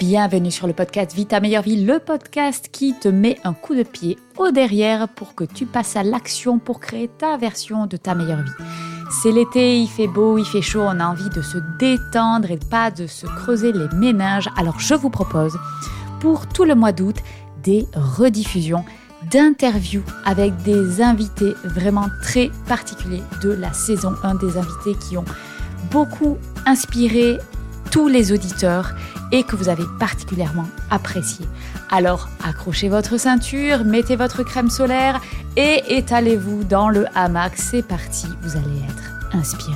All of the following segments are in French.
Bienvenue sur le podcast Vita meilleure vie, le podcast qui te met un coup de pied au derrière pour que tu passes à l'action pour créer ta version de ta meilleure vie. C'est l'été, il fait beau, il fait chaud, on a envie de se détendre et pas de se creuser les méninges. Alors je vous propose pour tout le mois d'août des rediffusions d'interviews avec des invités vraiment très particuliers de la saison 1, des invités qui ont beaucoup inspiré tous les auditeurs et que vous avez particulièrement apprécié. Alors accrochez votre ceinture, mettez votre crème solaire et étalez-vous dans le hamac. C'est parti, vous allez être inspiré.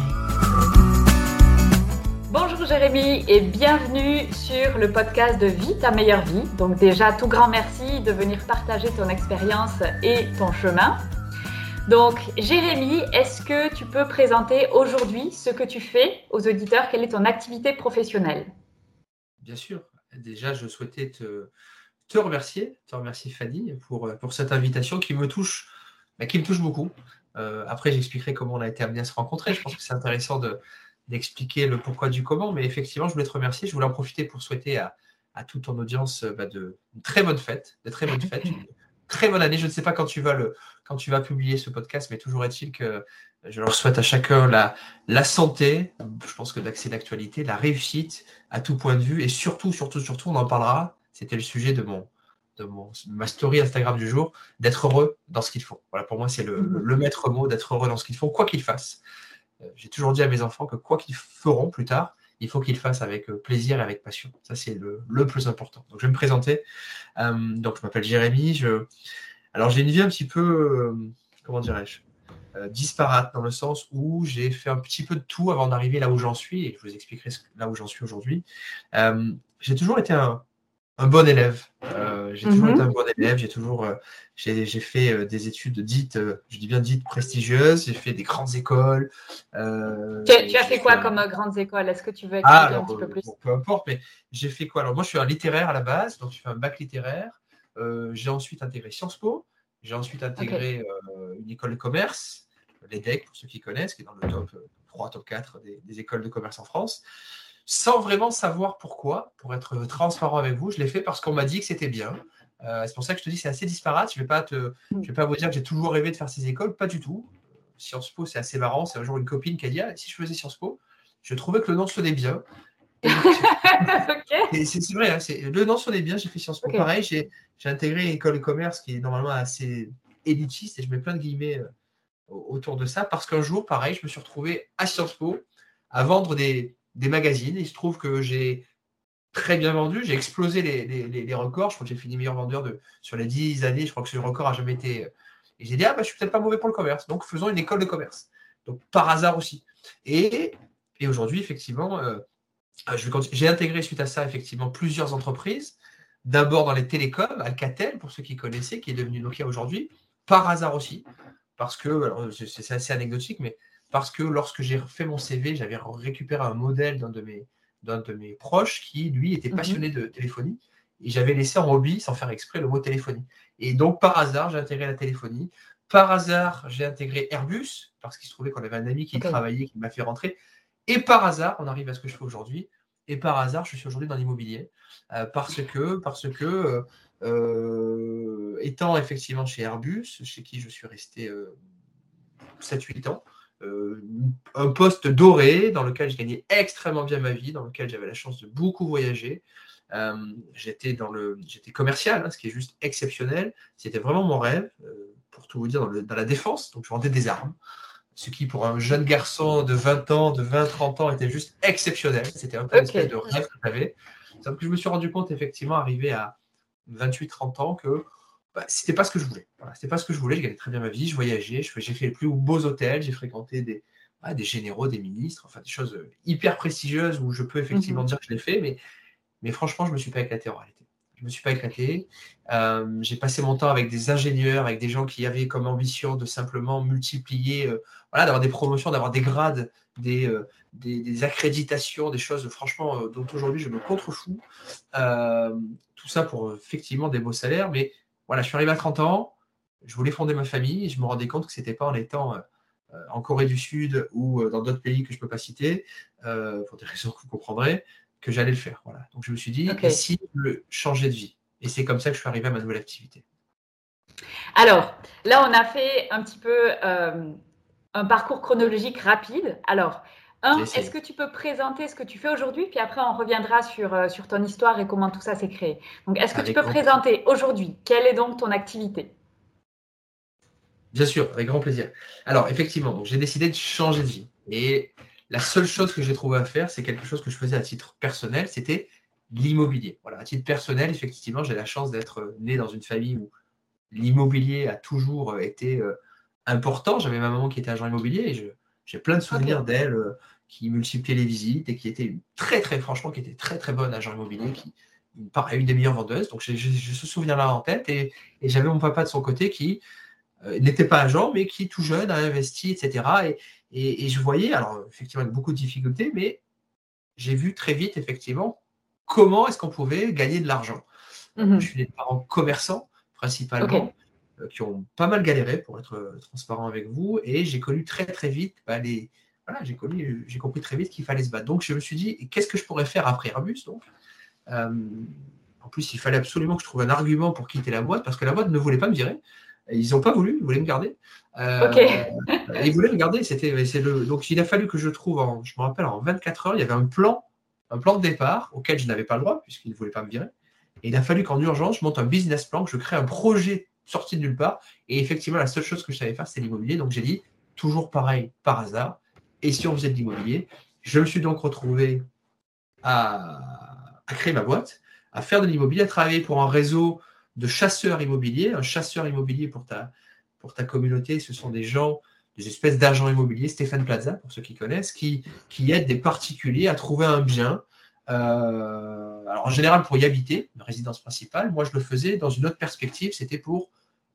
Bonjour Jérémy et bienvenue sur le podcast de Vie ta meilleure vie. Donc déjà tout grand merci de venir partager ton expérience et ton chemin. Donc, Jérémy, est-ce que tu peux présenter aujourd'hui ce que tu fais aux auditeurs? Quelle est ton activité professionnelle? Bien sûr. Déjà, je souhaitais te, remercier, te remercier Fanny pour, cette invitation qui me touche, bah, qui me touche beaucoup. Euh, après, j'expliquerai comment on a été amené à se rencontrer. Je pense que c'est intéressant d'expliquer le pourquoi du comment, mais effectivement, je voulais te remercier. Je voulais en profiter pour souhaiter à, toute ton audience bah, de une très bonne fête, de très bonnes fêtes, très bonne année. Je ne sais pas quand tu vas, le, quand tu vas publier ce podcast, mais toujours est-il que je leur souhaite à chacun la, la santé, je pense que c'est l'actualité, la réussite à tout point de vue, et surtout, surtout, surtout, on en parlera, c'était le sujet de mon, de mon, ma story Instagram du jour, d'être heureux dans ce qu'ils font. Voilà, pour moi, c'est le, mhm. le, maître mot d'être heureux dans ce qu'ils font, quoi qu'ils fassent. Euh, j'ai toujours dit à mes enfants que quoi qu'ils feront plus tard, il faut qu'il fasse avec euh, plaisir et avec passion. Ça, c'est le, plus important. Donc, je vais me présenter. Euh, donc, je m'appelle Jérémy. Je... Alors, j'ai une vie un petit peu, euh, comment dirais-je, disparate dans le sens où j'ai fait un petit peu de tout avant d'arriver là où j'en suis et je vous expliquerai là où j'en suis aujourd'hui. j'ai toujours été un, un bon élève. Euh, j'ai toujours mhm. été un bon élève. J'ai toujours, euh, j'ai, fait euh, des études dites, je dis bien dites prestigieuses. J'ai fait des grandes écoles. Tu, as fait quoi comme grandes écoles? Est-ce que tu veux expliquer ah, un petit peu plus? Peu importe, mais j'ai fait quoi? Alors moi, je suis un littéraire à la base, donc je fais un bac littéraire. J'ai ensuite intégré Sciences Po. J'ai ensuite intégré une école de commerce, l'EDEC pour ceux qui connaissent, qui est dans le top 3, top 4 des écoles de commerce en France sans vraiment savoir pourquoi, pour être transparent avec vous. Je l'ai fait parce qu'on m'a dit que c'était bien. Euh, c'est pour ça que je te dis c'est assez disparate. Je ne vais, pas te, vais pas vous dire que j'ai toujours rêvé de faire ces écoles, pas du tout. Sciences Po, c'est assez marrant. C'est un jour une copine qui a dit ah, si je faisais Sciences Po, je trouvais que le nom sonnait bien. C'est vrai, hein, le nom sonnait bien, j'ai fait Sciences Po. Pareil, j'ai intégré une école de commerce qui est normalement assez élitiste et je mets plein de guillemets euh, autour de ça parce qu'un jour, pareil, je me suis retrouvé à Sciences Po à vendre des, des magazines. Il se trouve que j'ai très bien vendu. J'ai explosé les, records. Je crois que j'ai fini meilleur vendeur de, sur les 10 années. Je crois que ce record a jamais été. Et j'ai dit, ah, bah, je suis peut-être pas mauvais pour le commerce. Donc, faisons une école de commerce. Donc, par hasard aussi. Et, et aujourd'hui, effectivement, euh, j'ai intégré suite à ça, effectivement, plusieurs entreprises. D'abord dans les télécoms, Alcatel, pour ceux qui connaissaient, qui est devenu Nokia aujourd'hui. Par hasard aussi. Parce que, c'est assez anecdotique, mais parce que lorsque j'ai fait mon CV, j'avais récupéré un modèle d'un de mes, d'un de mes proches qui, lui, était mhm. passionné de téléphonie. Et j'avais laissé en hobby, sans faire exprès, le mot téléphonie. Et donc, par hasard, j'ai intégré la téléphonie. Par hasard, j'ai intégré Airbus, parce qu'il se trouvait qu'on avait un ami qui travaillait, qui m'a fait rentrer. Et par hasard, on arrive à ce que je fais aujourd'hui. Et par hasard, je suis aujourd'hui dans l'immobilier. Euh, parce que, parce que euh, euh, étant effectivement chez Airbus, chez qui je suis resté 7-8 ans, un poste doré dans lequel je gagnais extrêmement bien ma vie, dans lequel j'avais la chance de beaucoup voyager. J'étais dans commercial, hein, ce qui est juste exceptionnel. C'était vraiment mon rêve, pour tout vous dire, dans, la défense. Donc, je vendais des armes, ce qui pour un jeune garçon de 20 ans, de 20-30 ans, était juste exceptionnel. C'était un peu une espèce de rêve que j'avais. Donc, je me suis rendu compte, effectivement, arrivé à 28-30 ans, que bah, c'était pas ce que je voulais. Voilà, c'était pas ce que je voulais. Je gagnais très bien ma vie, je voyageais, j'ai fait les plus beaux hôtels, j'ai fréquenté des, des généraux, des ministres, enfin des choses hyper prestigieuses où je peux effectivement mhm. dire que je l'ai fait, mais, mais franchement, je me suis pas éclaté en réalité. Je me suis pas éclaté. Euh, j'ai passé mon temps avec des ingénieurs, avec des gens qui avaient comme ambition de simplement multiplier, euh, voilà, d'avoir des promotions, d'avoir des grades, des, des, accréditations, des choses, franchement, dont aujourd'hui je me contrefous. tout ça pour effectivement des beaux salaires, mais voilà, je suis arrivé à 30 ans, je voulais fonder ma famille et je me rendais compte que ce n'était pas en étant euh, en Corée du Sud ou euh, dans d'autres pays que je ne peux pas citer, euh, pour des raisons que vous comprendrez, que j'allais le faire. Voilà. Donc je me suis dit, okay. si je changer de vie? Et c'est comme ça que je suis arrivé à ma nouvelle activité. Alors, là, on a fait un petit peu euh, un parcours chronologique rapide. Alors, un, est-ce que tu peux présenter ce que tu fais aujourd'hui? Puis après, on reviendra sur, euh, sur ton histoire et comment tout ça s'est créé. Donc, est-ce que tu peux présenter aujourd'hui? Quelle est donc ton activité? Bien sûr, avec grand plaisir. Alors, effectivement, j'ai décidé de changer de vie. Et la seule chose que j'ai trouvé à faire, c'est quelque chose que je faisais à titre personnel, c'était l'immobilier. Voilà, à titre personnel, effectivement, j'ai la chance d'être né dans une famille où l'immobilier a toujours été euh, important. J'avais ma maman qui était agent immobilier et j'ai plein de souvenirs d'elle euh, qui multipliait les visites et qui était très, très, franchement, qui était très, très bonne agent immobilier, qui paraît une des meilleures vendeuses. Donc, j'ai ce souvenir-là en tête et, j'avais mon papa de son côté qui euh, n'était pas agent, mais qui tout jeune a investi, etc. Et, je voyais, alors effectivement avec beaucoup de difficultés, mais j'ai vu très vite effectivement comment est-ce qu'on pouvait gagner de l'argent. Mhm. Je suis des parents commerçants principalement, euh, qui ont pas mal galéré pour être euh, transparent avec vous, et j'ai connu très très vite bah, les, voilà, j'ai connu, j'ai compris très vite qu'il fallait se battre. Donc je me suis dit, qu'est-ce que je pourrais faire après Airbus donc? En plus, il fallait absolument que je trouve un argument pour quitter la boîte, parce que la boîte ne voulait pas me virer. Ils n'ont pas voulu, ils voulaient me garder. Euh, ils voulaient me garder. C'était, c'est le, donc il a fallu que je trouve, en, je me rappelle, en 24 heures, il y avait un plan, un plan de départ auquel je n'avais pas le droit puisqu'ils ne voulaient pas me virer. Et il a fallu qu'en urgence, je monte un business plan, que je crée un projet sorti de nulle part. Et effectivement, la seule chose que je savais faire, c'était l'immobilier. Donc j'ai dit, toujours pareil, par hasard. Et si on faisait de l'immobilier, je me suis donc retrouvé à, à créer ma boîte, à faire de l'immobilier, à travailler pour un réseau de chasseurs immobiliers. Un chasseur immobilier pour ta, pour ta communauté, ce sont des gens, des espèces d'agents immobiliers, Stéphane Plaza, pour ceux qui connaissent, qui, qui aident des particuliers à trouver un bien. Euh, alors en général pour y habiter, une résidence principale. Moi, je le faisais dans une autre perspective, c'était pour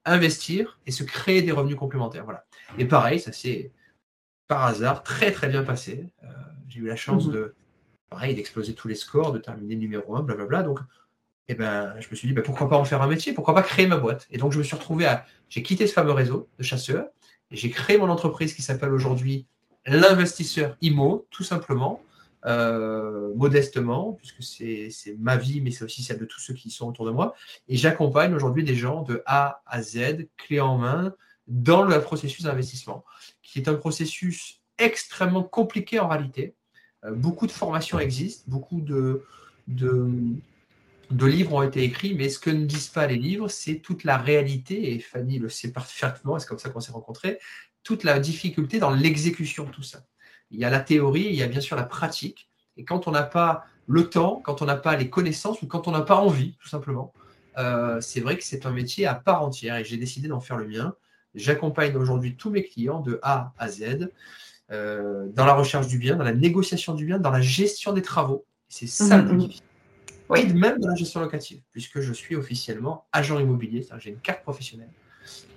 investir et se créer des revenus complémentaires. Voilà. Et pareil, ça s'est par hasard très très bien passé. Euh, j'ai eu la chance mmh de pareil d'exploser tous les scores, de terminer numéro 1, blablabla. Donc et ben, je me suis dit, ben, pourquoi pas en faire un métier, pourquoi pas créer ma boîte? Et donc, je me suis retrouvé à. J'ai quitté ce fameux réseau de chasseurs et j'ai créé mon entreprise qui s'appelle aujourd'hui l'investisseur IMO, tout simplement, euh, modestement, puisque c'est ma vie, mais c'est aussi celle de tous ceux qui sont autour de moi. Et j'accompagne aujourd'hui des gens de A à Z, clé en main, dans le processus d'investissement, qui est un processus extrêmement compliqué en réalité. Euh, beaucoup de formations existent, beaucoup de, de livres ont été écrits, mais ce que ne disent pas les livres, c'est toute la réalité, et Fanny le sait parfaitement, c'est comme ça qu'on s'est rencontrés, toute la difficulté dans l'exécution de tout ça. Il y a la théorie, il y a bien sûr la pratique, et quand on n'a pas le temps, quand on n'a pas les connaissances, ou quand on n'a pas envie, tout simplement, euh, c'est vrai que c'est un métier à part entière, et j'ai décidé d'en faire le mien. J'accompagne aujourd'hui tous mes clients de A à Z, euh, dans la recherche du bien, dans la négociation du bien, dans la gestion des travaux. C'est ça le plus difficile oui. même dans la gestion locative, puisque je suis officiellement agent immobilier, j'ai une carte professionnelle.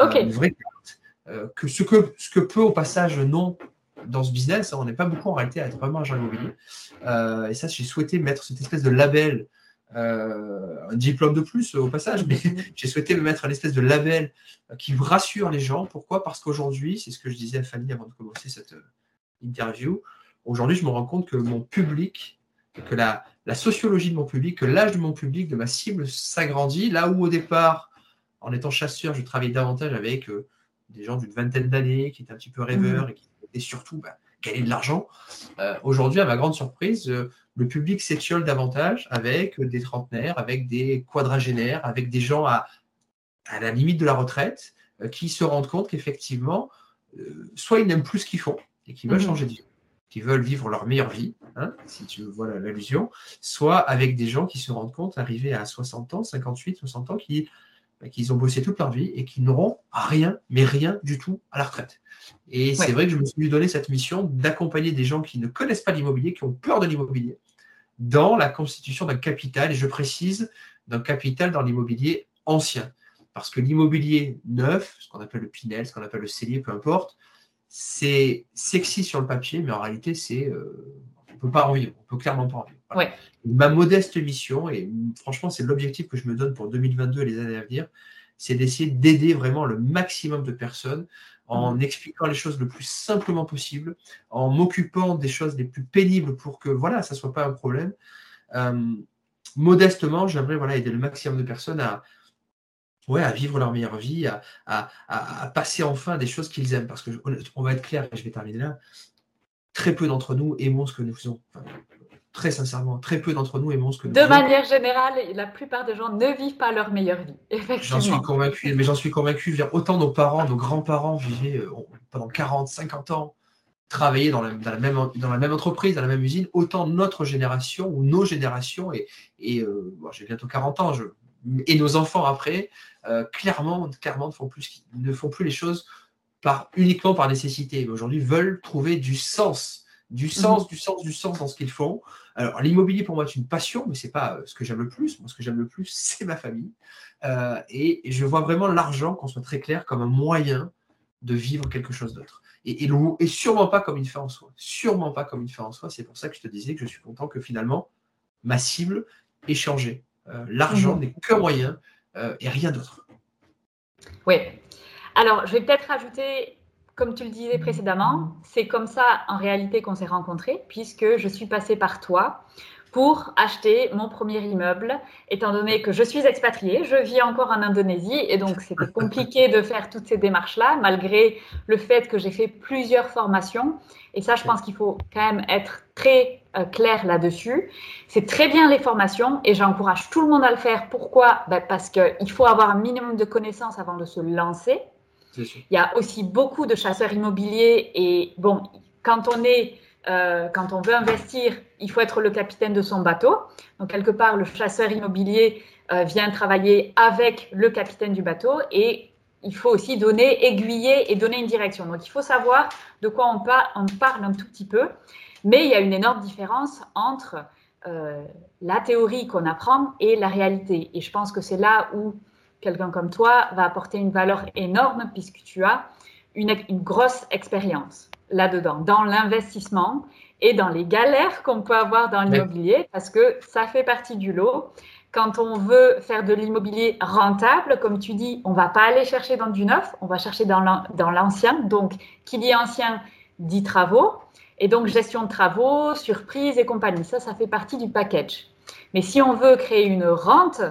Ok. une vraie carte. Euh, que ce, que ce que peut au passage non dans ce business, hein, on n'est pas beaucoup en réalité à être vraiment agent immobilier. Euh, et ça, j'ai souhaité mettre cette espèce de label, euh, un diplôme de plus au passage, mais j'ai souhaité me mettre un espèce de label qui rassure les gens. Pourquoi? Parce qu'aujourd'hui, c'est ce que je disais à Fanny avant de commencer cette interview, aujourd'hui, je me rends compte que mon public, que la, la sociologie de mon public, que l'âge de mon public, de ma cible s'agrandit. Là où au départ, en étant chasseur, je travaillais davantage avec euh, des gens d'une vingtaine d'années qui étaient un petit peu rêveurs et qui étaient surtout bah, gagner de l'argent. Euh, aujourd'hui, à ma grande surprise, euh, le public s'étiole davantage avec des trentenaires, avec des quadragénaires, avec des gens à, à la limite de la retraite qui se rendent compte qu'effectivement, soit ils n'aiment plus ce qu'ils font et qu'ils veulent mhm. changer de vie qui veulent vivre leur meilleure vie, hein, si tu vois l'allusion, soit avec des gens qui se rendent compte, arrivés à 60 ans, 58, 60 ans, qui bah, qu'ils ont bossé toute leur vie et qui n'auront rien, mais rien du tout à la retraite. Et c'est vrai que je me suis donné cette mission d'accompagner des gens qui ne connaissent pas l'immobilier, qui ont peur de l'immobilier, dans la constitution d'un capital, et je précise, d'un capital dans l'immobilier ancien. Parce que l'immobilier neuf, ce qu'on appelle le Pinel, ce qu'on appelle le cellier, peu importe, c'est sexy sur le papier, mais en réalité, c'est euh, on peut pas en vivre, on peut clairement pas en vivre. Ma modeste mission, et franchement, c'est l'objectif que je me donne pour 2022 et les années à venir, c'est d'essayer d'aider vraiment le maximum de personnes en mmh. expliquant les choses le plus simplement possible, en m'occupant des choses les plus pénibles pour que voilà, ça soit pas un problème. modestement, j'aimerais voilà, aider le maximum de personnes à, ouais, à vivre leur meilleure vie, à, passer enfin des choses qu'ils aiment. Parce que on va être clair, et je vais terminer là, très peu d'entre nous aimons ce que nous faisons. très sincèrement, très peu d'entre nous aimons ce que nous faisons. De manière générale, la plupart des gens ne vivent pas leur meilleure vie. J'en suis convaincu, mais j'en suis convaincu. Autant nos parents, nos grands-parents vivaient euh, pendant 40, 50 ans, travaillaient dans la, même, dans la même entreprise, dans la même usine, autant notre génération ou nos générations, et, et euh, j'ai bientôt 40 ans, je, et nos enfants après, euh, clairement, clairement ne, font plus, ne font plus les choses par, uniquement par nécessité, mais aujourd'hui veulent trouver du sens, du sens, mhm. du sens, du sens dans ce qu'ils font. Alors l'immobilier pour moi est une passion, mais c'est pas euh, ce que j'aime le plus. Moi, ce que j'aime le plus, c'est ma famille. et, je vois vraiment l'argent, qu'on soit très clair, comme un moyen de vivre quelque chose d'autre et, et, sûrement pas comme une fin en soi. Sûrement pas comme une fin en soi. C'est pour ça que je te disais que je suis content que finalement, ma cible ait changé. Euh, l'argent mhm. n'est qu'un moyen euh, et rien d'autre. Oui. Alors, je vais peut-être rajouter, comme tu le disais précédemment, c'est comme ça en réalité qu'on s'est rencontrés, puisque je suis passée par toi pour acheter mon premier immeuble, étant donné que je suis expatriée, je vis encore en Indonésie et donc c'était compliqué de faire toutes ces démarches-là, malgré le fait que j'ai fait plusieurs formations. Et ça, je pense qu'il faut quand même être très euh, clair là-dessus. C'est très bien les formations et j'encourage tout le monde à le faire. Pourquoi? Ben, Parce qu'il faut avoir un minimum de connaissances avant de se lancer. Il y a aussi beaucoup de chasseurs immobiliers et bon, quand on est euh, quand on veut investir, il faut être le capitaine de son bateau. Donc, quelque part, le chasseur immobilier euh, vient travailler avec le capitaine du bateau et il faut aussi donner, aiguiller et donner une direction. Donc, il faut savoir de quoi on, on parle un tout petit peu. Mais il y a une énorme différence entre euh, la théorie qu'on apprend et la réalité. Et je pense que c'est là où quelqu'un comme toi va apporter une valeur énorme puisque tu as une, une grosse expérience là-dedans, dans l'investissement et dans les galères qu'on peut avoir dans l'immobilier, parce que ça fait partie du lot. Quand on veut faire de l'immobilier rentable, comme tu dis, on va pas aller chercher dans du neuf, on va chercher dans l'ancien. Donc, qui dit ancien dit travaux. Et donc, gestion de travaux, surprise et compagnie. Ça, ça fait partie du package. Mais si on veut créer une rente,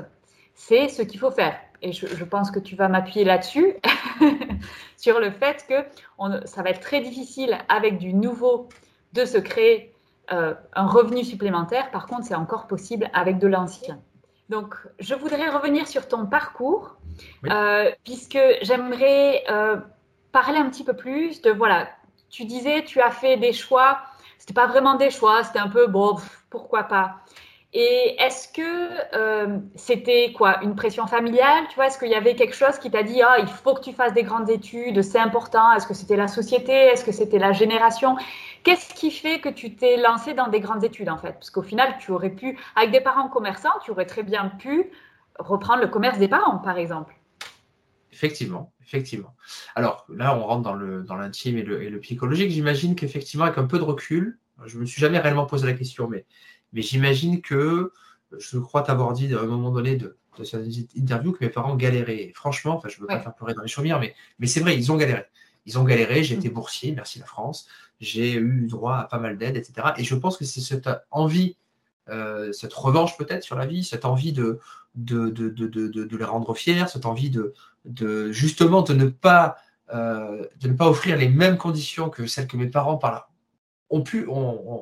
c'est ce qu'il faut faire et je, pense que tu vas m'appuyer là-dessus, sur le fait que ça va être très difficile avec du nouveau de se créer euh, un revenu supplémentaire. Par contre, c'est encore possible avec de l'ancien. Donc, je voudrais revenir sur ton parcours, euh, puisque j'aimerais euh, parler un petit peu plus de, voilà, tu disais, tu as fait des choix, c'était pas vraiment des choix, c'était un peu, bon, pourquoi pas. Et est-ce que euh, c'était quoi une pression familiale Tu vois, est-ce qu'il y avait quelque chose qui t'a dit ah il faut que tu fasses des grandes études, c'est important? Est-ce que c'était la société? Est-ce que c'était la génération? Qu'est-ce qui fait que tu t'es lancé dans des grandes études en fait? Parce qu'au final, tu aurais pu, avec des parents commerçants, tu aurais très bien pu reprendre le commerce des parents, par exemple. Effectivement, effectivement. Alors là, on rentre dans le dans l'intime et le, et le psychologique. J'imagine qu'effectivement, avec un peu de recul, je me suis jamais réellement posé la question, mais mais j'imagine que je crois t'avoir dit à un moment donné de, de cette interview que mes parents galéraient. franchement, enfin, je ne veux pas faire pleurer dans les chaumières, mais, mais c'est vrai, ils ont galéré. Ils ont galéré, j'ai été mm. boursier, merci la France. J'ai eu droit à pas mal d'aides, etc. Et je pense que c'est cette envie, euh, cette revanche peut-être sur la vie, cette envie de, de, de, de, les rendre fiers, cette envie de, de justement de ne, pas, euh, de ne pas offrir les mêmes conditions que celles que mes parents par la, ont pu,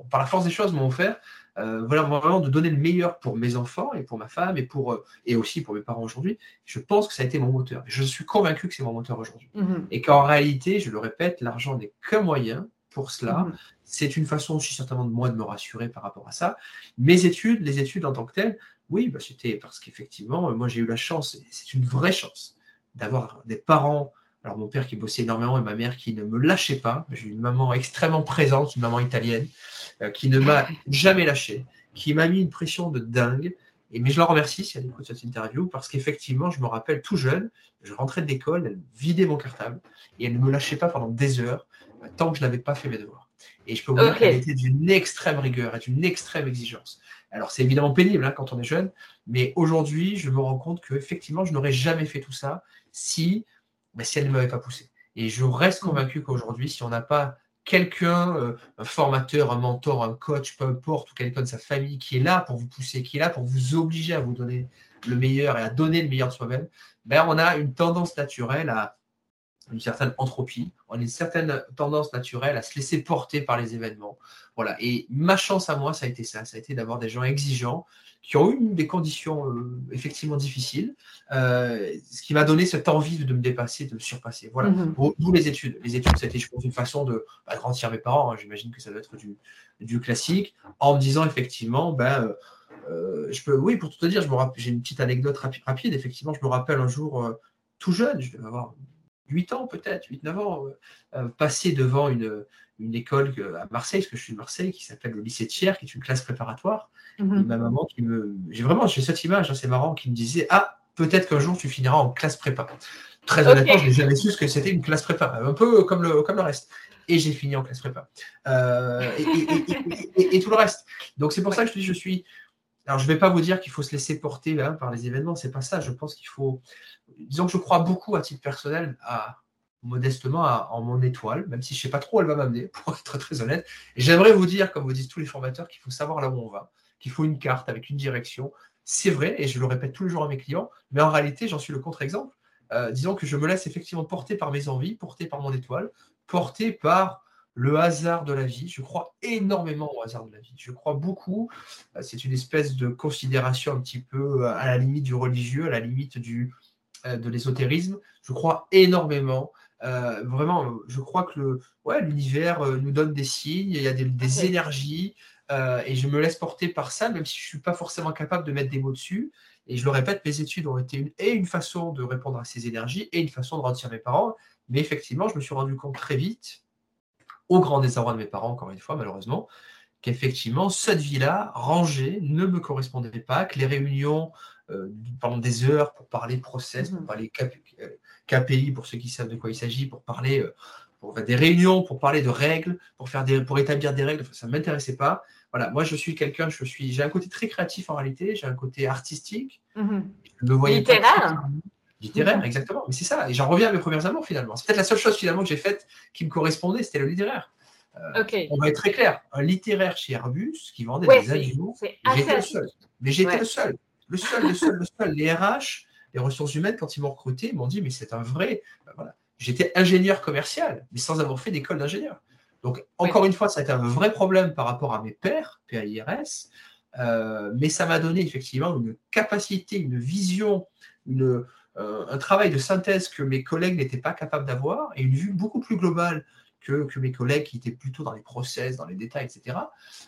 par la force des choses m'ont offert, euh, voilà, vraiment de donner le meilleur pour mes enfants et pour ma femme et, pour, euh, et aussi pour mes parents aujourd'hui. Je pense que ça a été mon moteur. Je suis convaincu que c'est mon moteur aujourd'hui. Mhm. Et qu'en réalité, je le répète, l'argent n'est qu'un moyen pour cela. Mhm. C'est une façon aussi certainement de moi de me rassurer par rapport à ça. Mes études, les études en tant que telles, oui, bah, c'était parce qu'effectivement, moi j'ai eu la chance, et c'est une vraie chance, d'avoir des parents alors mon père qui bossait énormément et ma mère qui ne me lâchait pas. J'ai une maman extrêmement présente, une maman italienne, euh, qui ne m'a jamais lâché, qui m'a mis une pression de dingue. Et, mais je la remercie si elle écoute cette interview parce qu'effectivement, je me rappelle tout jeune, je rentrais de l'école, elle vidait mon cartable et elle ne me lâchait pas pendant des heures euh, tant que je n'avais pas fait mes devoirs. Et je peux vous dire qu'elle était d'une extrême rigueur et d'une extrême exigence. Alors c'est évidemment pénible hein, quand on est jeune, mais aujourd'hui, je me rends compte qu'effectivement, je n'aurais jamais fait tout ça si, bah, si elle ne m'avait pas poussé. Et je reste mmh. convaincu qu'aujourd'hui, si on n'a pas quelqu'un, euh, un formateur, un mentor, un coach, peu importe, ou quelqu'un de sa famille qui est là pour vous pousser, qui est là pour vous obliger à vous donner le meilleur et à donner le meilleur de soi-même, ben on a une tendance naturelle à une certaine entropie, on a une certaine tendance naturelle à se laisser porter par les événements. Voilà. Et ma chance à moi, ça a été ça. Ça a été d'avoir des gens exigeants qui ont eu des conditions euh, effectivement difficiles, euh, ce qui m'a donné cette envie de, me dépasser, de me surpasser. Voilà. Mm D'où les études. Les études, c'était, je pense, une façon de bah, grandir mes parents. Hein. J'imagine que ça doit être du, du, classique, en me disant effectivement, ben, euh, je peux, oui, pour tout te dire, j'ai une petite anecdote rapide. Effectivement, je me rappelle un jour, tout jeune, je devais avoir 8 ans peut-être, 8-9 ans, passer devant une, une école à Marseille, parce que je suis de Marseille, qui s'appelle le lycée Thiers, qui est une classe préparatoire. Mhm. ma maman qui me. J'ai vraiment j'ai cette image, hein, c'est marrant, qui me disait Ah, peut-être qu'un jour tu finiras en classe prépa. Très honnêtement, je n'ai jamais su ce que c'était une classe prépa, un peu comme le, comme le reste. Et j'ai fini en classe prépa. Euh, et, tout le reste. Donc c'est pour ça que je dis je suis. Alors je ne vais pas vous dire qu'il faut se laisser porter hein, par les événements, c'est pas ça. Je pense qu'il faut. Disons que je crois beaucoup à titre personnel modestement en mon étoile, même si je ne sais pas trop où elle va m'amener, pour être très honnête. J'aimerais vous dire, comme vous disent tous les formateurs, qu'il faut savoir là où on va, qu'il faut une carte avec une direction. C'est vrai, et je le répète tous les jours à mes clients, mais en réalité, j'en suis le contre-exemple. Euh, disons que je me laisse effectivement porter par mes envies, porter par mon étoile, porter par le hasard de la vie. Je crois énormément au hasard de la vie. Je crois beaucoup. Euh, c'est une espèce de considération un petit peu à la limite du religieux, à la limite du, euh, de l'ésotérisme. Je crois énormément euh, vraiment, je crois que ouais, l'univers euh, nous donne des signes, il y a des, énergies, euh, et je me laisse porter par ça, même si je ne suis pas forcément capable de mettre des mots dessus. Et je le répète, mes études ont été une, et une façon de répondre à ces énergies et une façon de rendre mes parents. Mais effectivement, je me suis rendu compte très vite, au grand désarroi de mes parents, encore une fois, malheureusement, qu'effectivement, cette vie-là, rangée, ne me correspondait pas, que les réunions pendant des heures pour parler process, pour mmh parler KPI pour ceux qui savent de quoi il s'agit, pour parler euh, pour faire des réunions, pour parler de règles, pour, faire des, pour établir des règles. Ça ne m'intéressait pas. Voilà, moi je suis quelqu'un, je suis, j'ai un côté très créatif en réalité, j'ai un côté artistique. Mhm. littéraire. Littéraire, exactement. Mais c'est ça. Et j'en reviens à mes premières amours finalement. C'est peut-être la seule chose finalement que j'ai faite qui me correspondait, c'était le littéraire. Euh, on va être très clair. Un littéraire chez Airbus qui vendait des animaux. J'étais le seul. Mais j'étais le seul. Le seul, le seul, le seul. Les RH, les ressources humaines, quand ils m'ont recruté, ils m'ont dit, mais c'est un vrai. Ben voilà. J'étais ingénieur commercial, mais sans avoir fait d'école d'ingénieur. Donc, encore une fois, ça a été un vrai problème par rapport à mes pairs, PAIRS, euh, mais ça m'a donné effectivement une capacité, une vision, une, un travail de synthèse que mes collègues n'étaient pas capables d'avoir et une vue beaucoup plus globale que, que, mes collègues qui étaient plutôt dans les process, dans les détails, etc.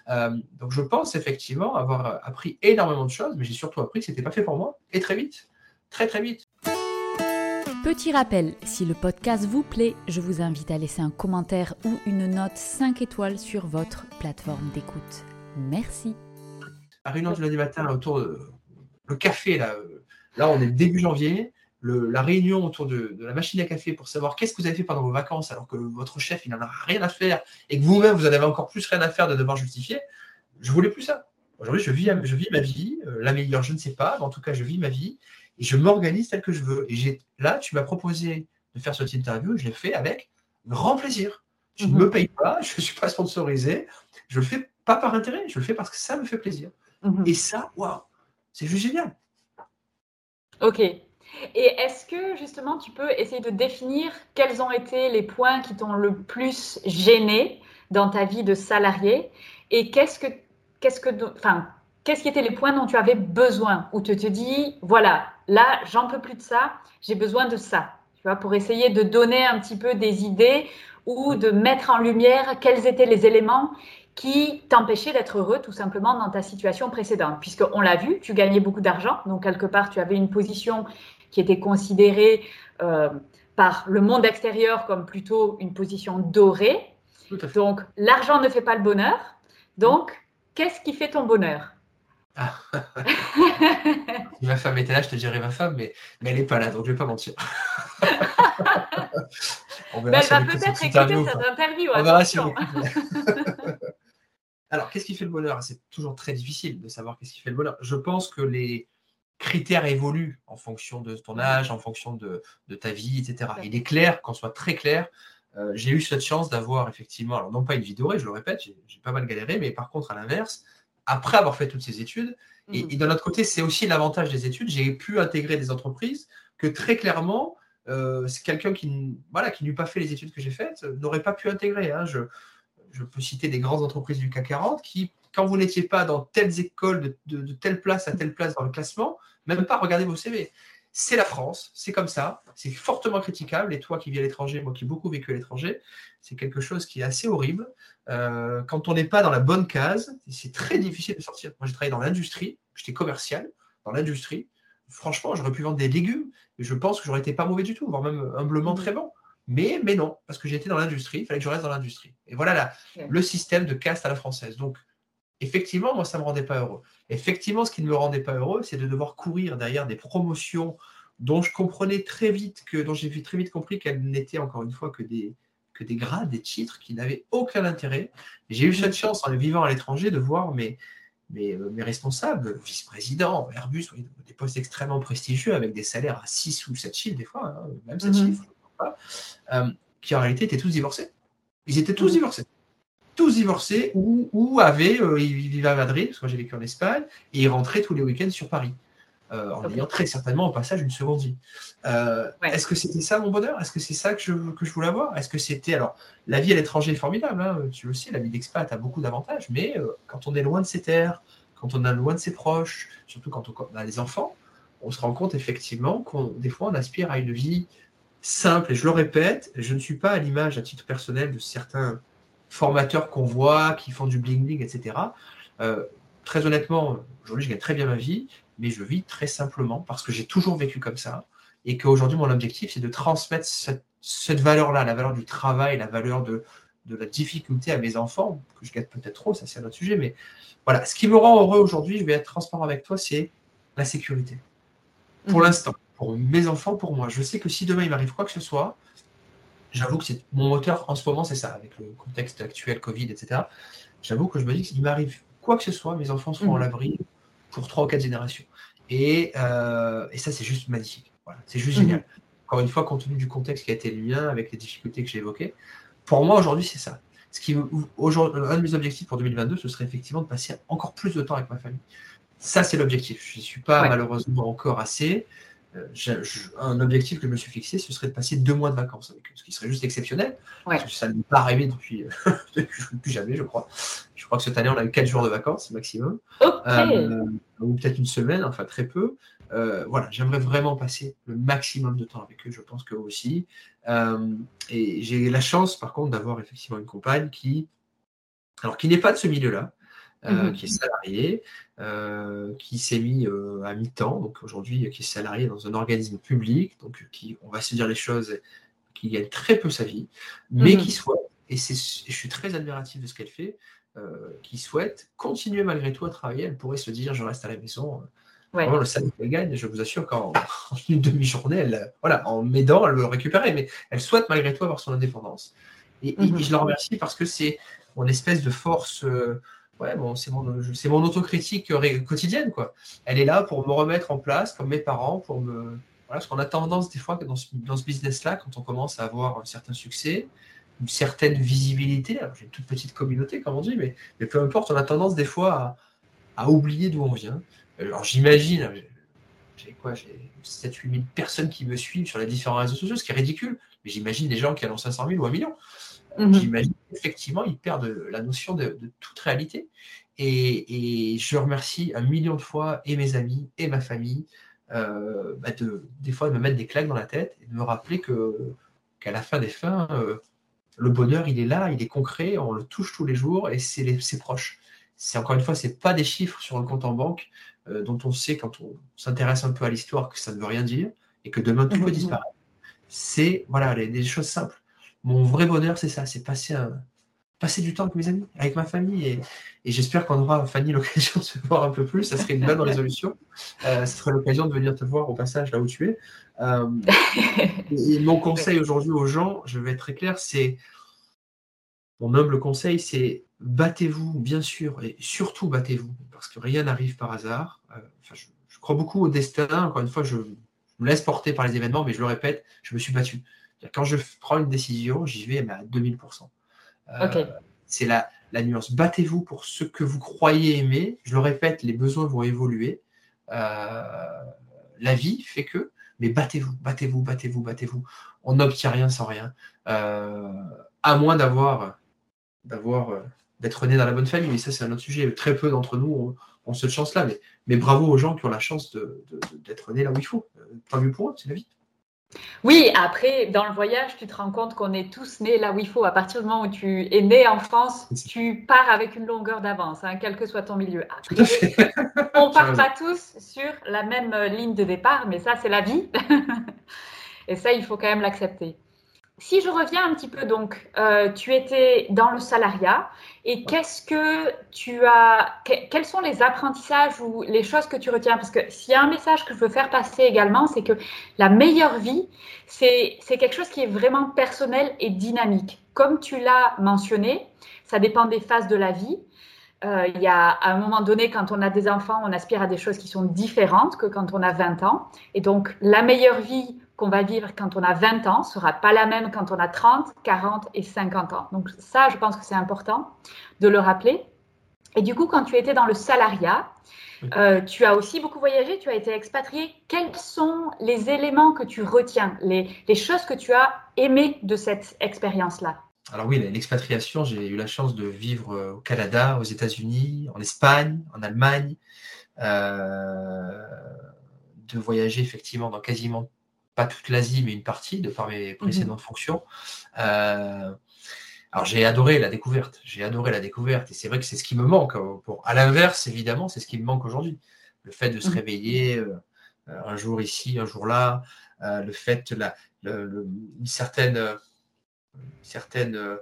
Euh, donc, je pense effectivement avoir appris énormément de choses, mais j'ai surtout appris que ce n'était pas fait pour moi et très vite très très vite. Petit rappel, si le podcast vous plaît, je vous invite à laisser un commentaire ou une note 5 étoiles sur votre plateforme d'écoute. Merci. La réunion du lundi matin autour de le café, là, là on est début janvier, la réunion autour de, la machine à café pour savoir qu'est-ce que vous avez fait pendant vos vacances alors que votre chef il n'en a rien à faire et que vous-même vous en avez encore plus rien à faire de devoir justifier, je voulais plus ça. Aujourd'hui, je vis, je vis ma vie, euh, la meilleure, je ne sais pas, mais en tout cas, je vis ma vie et je m'organise tel que je veux. Et là, tu m'as proposé de faire cette interview, je l'ai fait avec grand plaisir. Je ne mhm. me paye pas, je ne suis pas sponsorisé, je le fais pas par intérêt, je le fais parce que ça me fait plaisir. Mhm. Et ça, waouh, c'est juste génial. Ok. Et est-ce que justement tu peux essayer de définir quels ont été les points qui t'ont le plus gêné dans ta vie de salarié et qu'est-ce que, qu'est-ce que, enfin, qu'est-ce qui étaient les points dont tu avais besoin Où tu te dis, voilà, là, j'en peux plus de ça, j'ai besoin de ça. Tu vois, pour essayer de donner un petit peu des idées ou de mettre en lumière quels étaient les éléments qui t'empêchaient d'être heureux tout simplement dans ta situation précédente. Puisqu'on l'a vu, tu gagnais beaucoup d'argent, donc quelque part, tu avais une position qui était considérée euh, par le monde extérieur comme plutôt une position dorée. Donc, l'argent ne fait pas le bonheur. Donc, qu'est-ce qui fait ton bonheur? Ah. ma femme était là, je te dirais ma femme, mais, mais elle n'est pas là, donc je ne vais pas mentir. mais elle va peut-être écouter cette interview. On verra si Alors, qu'est-ce qui fait le bonheur? C'est toujours très difficile de savoir qu'est-ce qui fait le bonheur. Je pense que les critères évoluent en fonction de ton âge, en fonction de, de ta vie, etc. Il est clair, qu'on soit très clair, euh, j'ai eu cette chance d'avoir effectivement, alors non pas une vie dorée, je le répète, j'ai pas mal galéré, mais par contre, à l'inverse, après avoir fait toutes ces études, et, mhm. d'un autre côté, c'est aussi l'avantage des études, j'ai pu intégrer des entreprises que très clairement, euh, c'est quelqu'un qui voilà, qui n'eût pas fait les études que j'ai faites, n'aurait pas pu intégrer. Hein. Je, je, peux citer des grandes entreprises du CAC 40 qui, quand vous n'étiez pas dans telles écoles, de, telle place à telle place dans le classement, même pas regarder vos CV c'est la France, c'est comme ça, c'est fortement critiquable. Et toi qui vis à l'étranger, moi qui ai beaucoup vécu à l'étranger, c'est quelque chose qui est assez horrible. Euh, quand on n'est pas dans la bonne case, c'est très difficile de sortir. Moi, j'ai travaillé dans l'industrie, j'étais commercial dans l'industrie. Franchement, j'aurais pu vendre des légumes, et je pense que j'aurais été pas mauvais du tout, voire même humblement très bon. Mais, mais non, parce que j'étais dans l'industrie, il fallait que je reste dans l'industrie. Et voilà là, le système de caste à la française. Donc, effectivement, moi, ça ne me rendait pas heureux. Effectivement, ce qui ne me rendait pas heureux, c'est de devoir courir derrière des promotions dont je comprenais très vite que, dont j'ai très vite compris qu'elles n'étaient encore une fois que des, que des grades, des titres qui n'avaient aucun intérêt. J'ai eu cette chance en vivant à l'étranger de voir mes, mes, euh, mes responsables, vice-présidents, Airbus, des postes extrêmement prestigieux avec des salaires à 6 ou 7 chiffres des fois, hein, même 7 mhm. chiffres, euh, qui en réalité étaient tous divorcés. Ils étaient tous mhm. divorcés tous divorcés ou, ou avaient, euh, ils vivaient à Madrid, parce que moi j'ai vécu en Espagne, et ils rentraient tous les week-ends sur Paris, euh, en ayant très certainement au passage une seconde vie. Euh, est-ce que c'était ça mon bonheur? Est-ce que c'est ça que je, que je voulais avoir? Est-ce que c'était. Alors, la vie à l'étranger est formidable, hein, tu le sais, la vie d'expat a beaucoup d'avantages, mais quand on est loin de ses terres, quand on est loin de ses proches, surtout quand on a des enfants, on se rend compte effectivement qu'on des fois on aspire à une vie simple. Et je le répète, je ne suis pas à l'image à titre personnel de certains formateurs qu'on voit, qui font du bling-bling, etc. Euh, très honnêtement, aujourd'hui, je gagne très bien ma vie, mais je vis très simplement parce que j'ai toujours vécu comme ça et qu'aujourd'hui, mon objectif, c'est de transmettre cette, valeur-là, la valeur du travail, la valeur de, de la difficulté à mes enfants, que je gagne peut-être trop, ça c'est un autre sujet, mais voilà, ce qui me rend heureux aujourd'hui, je vais être transparent avec toi, c'est la sécurité. Pour mhm. l'instant, pour mes enfants, pour moi. Je sais que si demain il m'arrive quoi que ce soit, j'avoue que c'est mon moteur en ce moment, c'est ça, avec le contexte actuel, Covid, etc. J'avoue que je me dis que s'il m'arrive quoi que ce soit, mes enfants seront à mhm. l'abri pour trois ou quatre générations. Et, euh, et ça, c'est juste magnifique. Voilà, c'est juste mhm. génial. Encore une fois, compte tenu du contexte qui a été le mien, avec les difficultés que j'ai évoquées, pour moi aujourd'hui, c'est ça. Ce qui, aujourd'hui, un de mes objectifs pour 2022, ce serait effectivement de passer encore plus de temps avec ma famille. Ça, c'est l'objectif. Je ne suis pas malheureusement encore assez. Euh, un objectif que je me suis fixé, ce serait de passer deux mois de vacances avec eux, ce qui serait juste exceptionnel. Parce que ça ne m'est pas arrivé depuis, depuis jamais, je crois. Je crois que cette année, on a eu quatre jours de vacances maximum. Euh, ou peut-être une semaine, enfin très peu. Euh, voilà, j'aimerais vraiment passer le maximum de temps avec eux, je pense que aussi. et j'ai la chance, par contre, d'avoir effectivement une compagne qui, alors qui n'est pas de ce milieu-là, euh, mhm. qui est salarié, euh, qui s'est mis euh, à mi-temps, donc aujourd'hui qui est salarié dans un organisme public, donc qui, on va se dire les choses, qui gagne très peu sa vie, mais mhm. qui souhaite, et, je suis très admiratif de ce qu'elle fait, qui souhaite continuer malgré tout à travailler. Elle pourrait se dire, je reste à la maison. Vraiment, le salaire qu'elle gagne, je vous assure qu'en une demi-journée, elle, voilà, en m'aidant, elle veut le récupérer, mais elle souhaite malgré tout avoir son indépendance. Et, et mhm. je la remercie parce que c'est mon espèce de force ouais, bon, c'est mon, mon autocritique quotidienne, quoi. Elle est là pour me remettre en place, comme mes parents, pour me. Voilà, parce qu'on a tendance, des fois, dans ce, dans ce business-là, quand on commence à avoir un certain succès, une certaine visibilité, j'ai une toute petite communauté, comme on dit, mais, mais peu importe, on a tendance, des fois, à, à oublier d'où on vient. Alors, j'imagine, j'ai quoi J'ai 7-8 000 personnes qui me suivent sur les différents réseaux sociaux, ce qui est ridicule. Mais j'imagine des gens qui en ont 500 000 ou 1 million. Mhm. J'imagine effectivement, ils perdent la notion de, toute réalité. Et, je remercie un million de fois et mes amis et ma famille euh, bah, de, des fois de me mettre des claques dans la tête et de me rappeler que qu'à la fin des fins, euh, le bonheur, il est là, il est concret, on le touche tous les jours et c'est proche. C'est encore une fois, c'est pas des chiffres sur un compte en banque euh, dont on sait quand on s'intéresse un peu à l'histoire que ça ne veut rien dire et que demain tout peut disparaître. C'est voilà, des choses simples mon vrai bonheur, c'est ça, c'est passer, passer du temps avec mes amis, avec ma famille. Et, j'espère qu'on aura, Fanny, l'occasion de se voir un peu plus. Ça serait une bonne résolution. Euh, ça serait l'occasion de venir te voir au passage là où tu es. Euh, et, mon conseil aujourd'hui aux gens, je vais être très clair, c'est mon humble conseil, c'est battez-vous, bien sûr, et surtout battez-vous, parce que rien n'arrive par hasard. Euh, je, je, crois beaucoup au destin. Encore une fois, je, je me laisse porter par les événements, mais je le répète, je me suis battu Quand je prends une décision, j'y vais à 2000%. Euh, c'est la, la nuance. Battez-vous pour ce que vous croyez aimer. Je le répète, les besoins vont évoluer. Euh, la vie fait que, mais battez-vous, battez-vous, battez-vous, battez-vous. On n'obtient rien sans rien. Euh, à moins d'avoir, d'avoir, d'être né dans la bonne famille. Mais ça, c'est un autre sujet. Très peu d'entre nous ont, cette chance-là. Mais, mais, bravo aux gens qui ont la chance d'être nés là où il faut. Pas mieux pour eux, c'est la vie. Oui, après, dans le voyage, tu te rends compte qu'on est tous nés là où il faut. À partir du moment où tu es né en France, tu pars avec une longueur d'avance, hein, quel que soit ton milieu. on ne part pas tous sur la même ligne de départ, mais ça, c'est la vie. Et ça, il faut quand même l'accepter si je reviens un petit peu, donc, euh, tu étais dans le salariat et qu'est-ce que tu as, quels sont les apprentissages ou les choses que tu retiens? Parce que s'il y a un message que je veux faire passer également, c'est que la meilleure vie, c'est quelque chose qui est vraiment personnel et dynamique. Comme tu l'as mentionné, ça dépend des phases de la vie. Euh, il y a à un moment donné, quand on a des enfants, on aspire à des choses qui sont différentes que quand on a 20 ans. Et donc, la meilleure vie qu'on va vivre quand on a 20 ans sera pas la même quand on a 30, 40 et 50 ans. Donc ça, je pense que c'est important de le rappeler. Et du coup, quand tu étais dans le salariat, euh, tu as aussi beaucoup voyagé, tu as été expatrié. Quels sont les éléments que tu retiens, les, les choses que tu as aimées de cette expérience-là? Alors oui, l'expatriation, j'ai eu la chance de vivre euh, au Canada, aux États-Unis, en Espagne, en Allemagne, euh, de voyager effectivement dans quasiment pas toute l'Asie, mais une partie de par mes mhm. précédentes fonctions. Euh, alors j'ai adoré la découverte, j'ai adoré la découverte, et c'est vrai que c'est ce qui me manque. Euh, pour, à l'inverse, évidemment, c'est ce qui me manque aujourd'hui. Le fait de se mhm. réveiller euh, un jour ici, un jour là, le fait, la, une certaine, certaine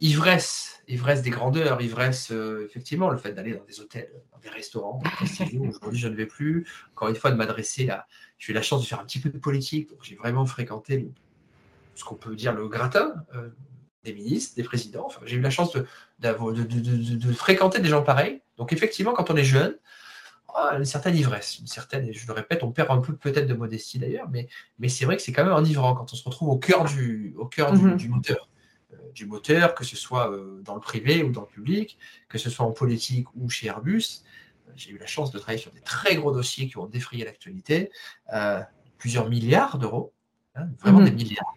ivresse, ivresse des grandeurs, ivresse, effectivement, le fait d'aller dans des hôtels, dans des restaurants. Aujourd'hui, je ne vais plus. Encore une fois, de m'adresser à, j'ai eu la chance de faire un petit peu de politique, donc j'ai vraiment fréquenté ce qu'on peut dire le gratin euh, des ministres, des présidents. Enfin, j'ai eu la chance de, de, fréquenter des gens pareils. Donc effectivement, quand on est jeune, oh, une certaine ivresse, une certaine, et je le répète, on perd un peu peut-être de modestie d'ailleurs, mais, mais c'est vrai que c'est quand même enivrant quand on se retrouve au cœur du, au cœur du, mhm. moteur. Euh, du moteur, que ce soit euh, dans le privé ou dans le public, que ce soit en politique ou chez Airbus, j'ai eu la chance de travailler sur des très gros dossiers qui ont défrayé l'actualité, euh, plusieurs milliards d'euros, hein, vraiment des mhm. milliards,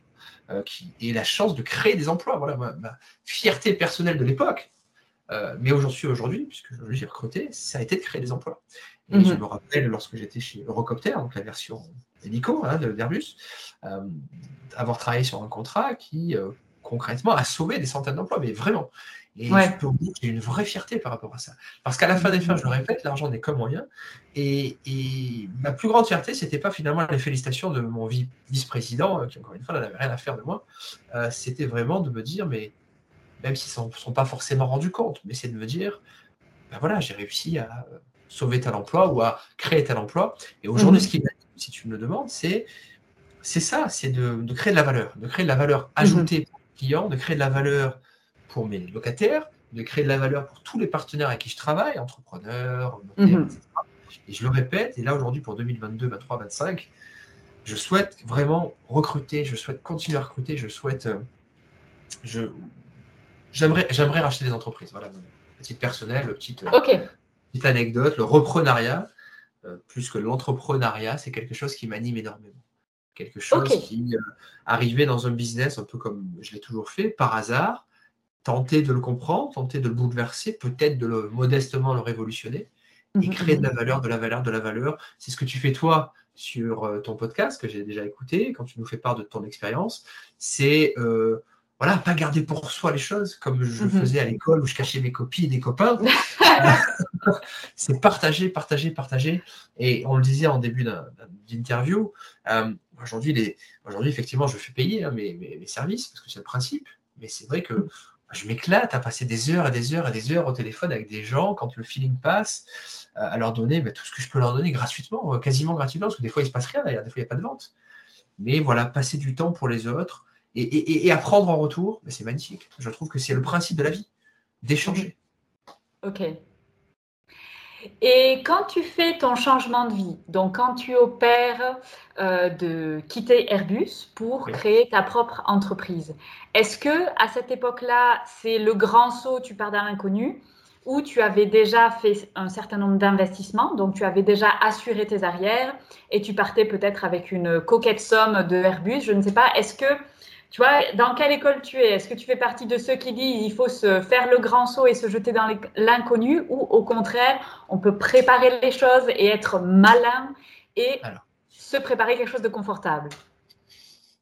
euh, qui, et la chance de créer des emplois. Voilà ma, fierté personnelle de l'époque. Euh, mais aujourd'hui, aujourd'hui, puisque j'ai recruté, ça a été de créer des emplois. Et mhm. je me rappelle lorsque j'étais chez Eurocopter, donc la version hélico hein, d'Airbus, avoir travaillé sur un contrat qui concrètement a sauvé des centaines d'emplois, mais vraiment. Et je peux vous dire que j'ai une vraie fierté par rapport à ça. Parce qu'à la fin des fins, je le répète, l'argent n'est que moyen. Et, et, ma plus grande fierté, c'était pas finalement les félicitations de mon vice-président, euh, qui encore une fois n'avait rien à faire de moi. Euh, c'était vraiment de me dire, mais même s'ils ne sont pas forcément rendus compte, mais c'est de me dire, ben voilà, j'ai réussi à sauver tel emploi ou à créer tel emploi. Et aujourd'hui, mmh. ce qui si tu me le demandes, c'est c'est ça, c'est de, de, créer de la valeur, de créer de la valeur mmh ajoutée pour le client, de créer de la valeur pour mes locataires, de créer de la valeur pour tous les partenaires avec qui je travaille, entrepreneurs, mhm. etc. Et je le répète, et là aujourd'hui pour 2022, 2023, 2025, je souhaite vraiment recruter, je souhaite continuer à recruter, je souhaite. Euh, je, j'aimerais, j'aimerais racheter des entreprises. Voilà, petite personnelle, petite, euh, petite anecdote, le reprenariat, euh, plus que l'entrepreneuriat, c'est quelque chose qui m'anime énormément. Quelque chose qui arrivait dans un business un peu comme je l'ai toujours fait, par hasard, tenter de le comprendre, tenter de le bouleverser, peut-être de le modestement le révolutionner et mhm, créer de la valeur, de la valeur, de la valeur. C'est ce que tu fais toi sur euh, ton podcast que j'ai déjà écouté, quand tu nous fais part de ton expérience. C'est euh, voilà, pas garder pour soi les choses comme je mhm. faisais à l'école où je cachais mes copies et des copains. c'est partager, partager, partager. Et on le disait en début d'interview. Euh, aujourd'hui, effectivement, je fais payer hein, mes, services parce que c'est le principe. Mais c'est vrai que je m'éclate à passer des heures et des heures et des heures au téléphone avec des gens quand le feeling passe, à leur donner bah, tout ce que je peux leur donner gratuitement, euh, quasiment gratuitement, parce que des fois il ne se passe rien d'ailleurs, des fois il n'y a pas de vente. Mais voilà, passer du temps pour les autres et, apprendre en retour, c'est magnifique. Je trouve que c'est le principe de la vie, d'échanger. Ok. Et quand tu fais ton changement de vie, donc quand tu opères euh, de quitter Airbus pour créer ta propre entreprise, est-ce que à cette époque-là, c'est le grand saut, tu pars dans l'inconnu, ou tu avais déjà fait un certain nombre d'investissements, donc tu avais déjà assuré tes arrières et tu partais peut-être avec une coquette somme de Airbus, je ne sais pas. Est-ce que tu vois, dans quelle école tu es? Est-ce que tu fais partie de ceux qui disent il faut se faire le grand saut et se jeter dans l'inconnu? Ou au contraire, on peut préparer les choses et être malin et se préparer quelque chose de confortable?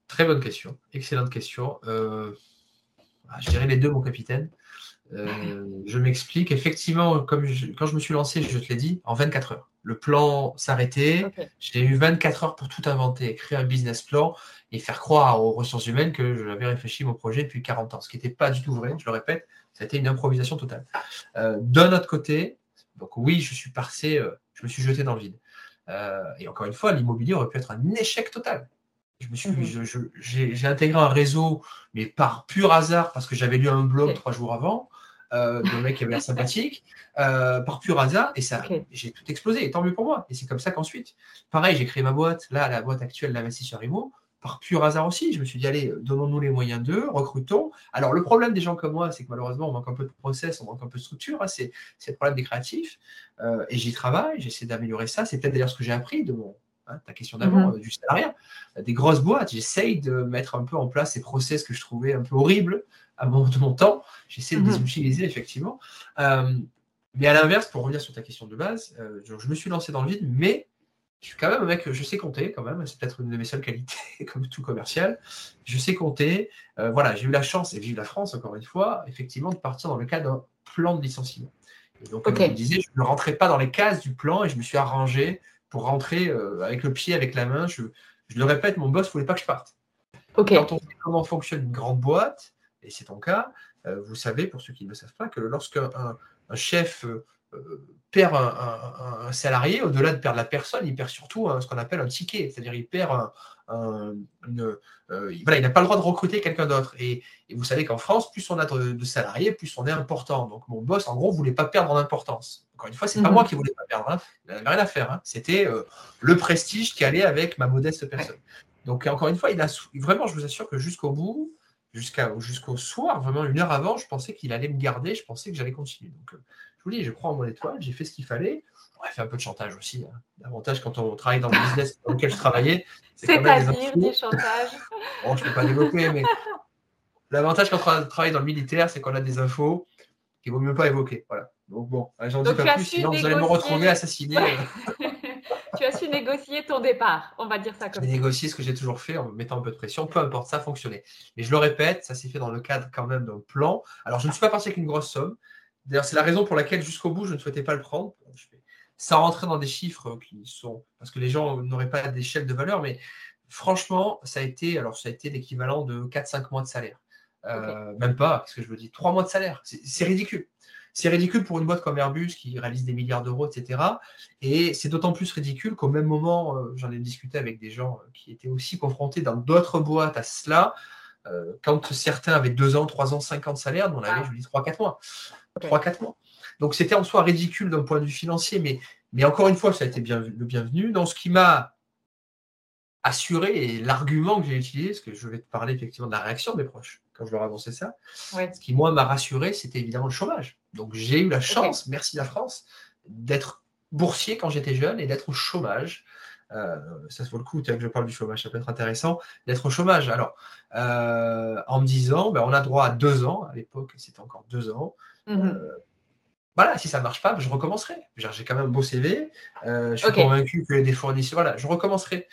Très bonne question, excellente question. Euh, ah, je dirais les deux, mon capitaine. Euh, je m'explique. Effectivement, comme quand je me suis lancé, je te l'ai dit, en 24 heures. Le plan s'arrêtait. J'ai eu 24 heures pour tout inventer, écrire un business plan et faire croire aux ressources humaines que j'avais réfléchi mon projet depuis 40 ans, ce qui n'était pas du tout vrai, je le répète, ça a été une improvisation totale. Euh, D'un autre côté, donc oui, je suis passé, euh, je me suis jeté dans le vide. Euh, et encore une fois, l'immobilier aurait pu être un échec total. Je me suis, mhm. j'ai intégré un réseau, mais par pur hasard, parce que j'avais lu un blog trois jours avant, euh, de mec qui avait l'air sympathique, euh, par pur hasard, et ça, j'ai tout explosé, et tant mieux pour moi. Et c'est comme ça qu'ensuite, pareil, j'ai créé ma boîte, là, la boîte actuelle d'investisseurs IMO, par pur hasard aussi. Je me suis dit, allez, donnons-nous les moyens d'eux, recrutons. Alors, le problème des gens comme moi, c'est que malheureusement, on manque un peu de process, on manque un peu de structure. Hein, c'est, le problème des créatifs. Euh, et j'y travaille, j'essaie d'améliorer ça. C'est peut-être d'ailleurs ce que j'ai appris de mon, hein, ta question d'avant, mhm. euh, du salariat. Des grosses boîtes, j'essaye de mettre un peu en place ces process que je trouvais un peu horribles à mon, de mon temps. J'essaie de les mhm. utiliser, effectivement. Euh, mais à l'inverse, pour revenir sur ta question de base, je me suis lancé dans le vide, mais je suis quand même un mec, je sais compter quand même, c'est peut-être une de mes seules qualités, comme tout commercial. Je sais compter. Euh, voilà, j'ai eu la chance, et vive la France encore une fois, effectivement, de partir dans le cadre d'un plan de licenciement. Et donc, comme je disais, je ne rentrais pas dans les cases du plan et je me suis arrangé pour rentrer euh, avec le pied, avec la main. Je, le répète, mon boss ne voulait pas que je parte. Quand on sait comment fonctionne une grande boîte, et c'est ton cas, euh, vous savez, pour ceux qui ne le savent pas, que lorsqu'un un chef perd un, salarié, au-delà de perdre la personne, il perd surtout ce qu'on appelle un ticket, c'est-à-dire il perd une, euh, il n'a pas le droit de recruter quelqu'un d'autre. Et, vous savez qu'en France, plus on a de, salariés, plus on est important. Donc mon boss, en gros, voulait pas perdre en importance. Encore une fois, c'est pas mhm. moi qui voulais pas perdre, hein. il n'avait rien à faire. Hein. C'était euh, le prestige qui allait avec ma modeste personne. Donc encore une fois, il a vraiment, je vous assure que jusqu'au bout, jusqu'au soir, vraiment une heure avant, je pensais qu'il allait me garder, je pensais que j'allais continuer. Donc euh, je vous dis, je crois en mon étoile, j'ai fait ce qu'il fallait. On a fait un peu de chantage aussi. Hein. L'avantage quand on travaille dans le business dans lequel je travaillais, c'est qu'on a des, des chantages. Bon, je ne peux pas développer, mais l'avantage quand on travaille dans le militaire, c'est qu'on a des infos qu'il vaut mieux pas évoquer. Voilà. Donc bon, j'en dis pas plus, sinon vous allez me retrouver assassiné. tu as su négocier ton départ, on va dire ça comme ça. J'ai négocié ce que j'ai toujours fait en me mettant un peu de pression, peu importe, ça fonctionnait. Mais je le répète, ça s'est fait dans le cadre quand même d'un plan. Alors je ne suis pas parti avec une grosse somme. D'ailleurs, c'est la raison pour laquelle jusqu'au bout, je ne souhaitais pas le prendre. Sans rentrer dans des chiffres qui sont. Parce que les gens n'auraient pas d'échelle de valeur, mais franchement, ça a été, alors, ça a été l'équivalent de 4-5 mois de salaire. Euh, même pas, parce que je me dis 3 mois de salaire. C'est ridicule. C'est ridicule pour une boîte comme Airbus qui réalise des milliards d'euros, etc. Et c'est d'autant plus ridicule qu'au même moment, euh, j'en ai discuté avec des gens euh, qui étaient aussi confrontés dans d'autres boîtes à cela. quand certains avaient 2 ans, 3 ans, 5 ans de salaire, nous on avait, ah. je dis, 3-4 mois. 3-4 mois. Donc c'était en soi ridicule d'un point de vue financier, mais, mais encore une fois, ça a été bien, le bienvenu. Dans ce qui m'a assuré et l'argument que j'ai utilisé, parce que je vais te parler effectivement de la réaction de mes proches quand je leur ai annoncé ça, ce qui moi m'a rassuré, c'était évidemment le chômage. Donc j'ai eu la chance, merci la France, d'être boursier quand j'étais jeune et d'être au chômage. Euh, ça se vaut le coup, que je parle du chômage, ça peut être intéressant, d'être au chômage. Alors, euh, en me disant, ben, on a droit à deux ans, à l'époque c'était encore deux ans, Mhm. Euh, voilà, si ça ne marche pas, je recommencerai. J'ai quand même un beau CV. Je suis convaincu que des fournisseurs. Voilà, je recommencerai.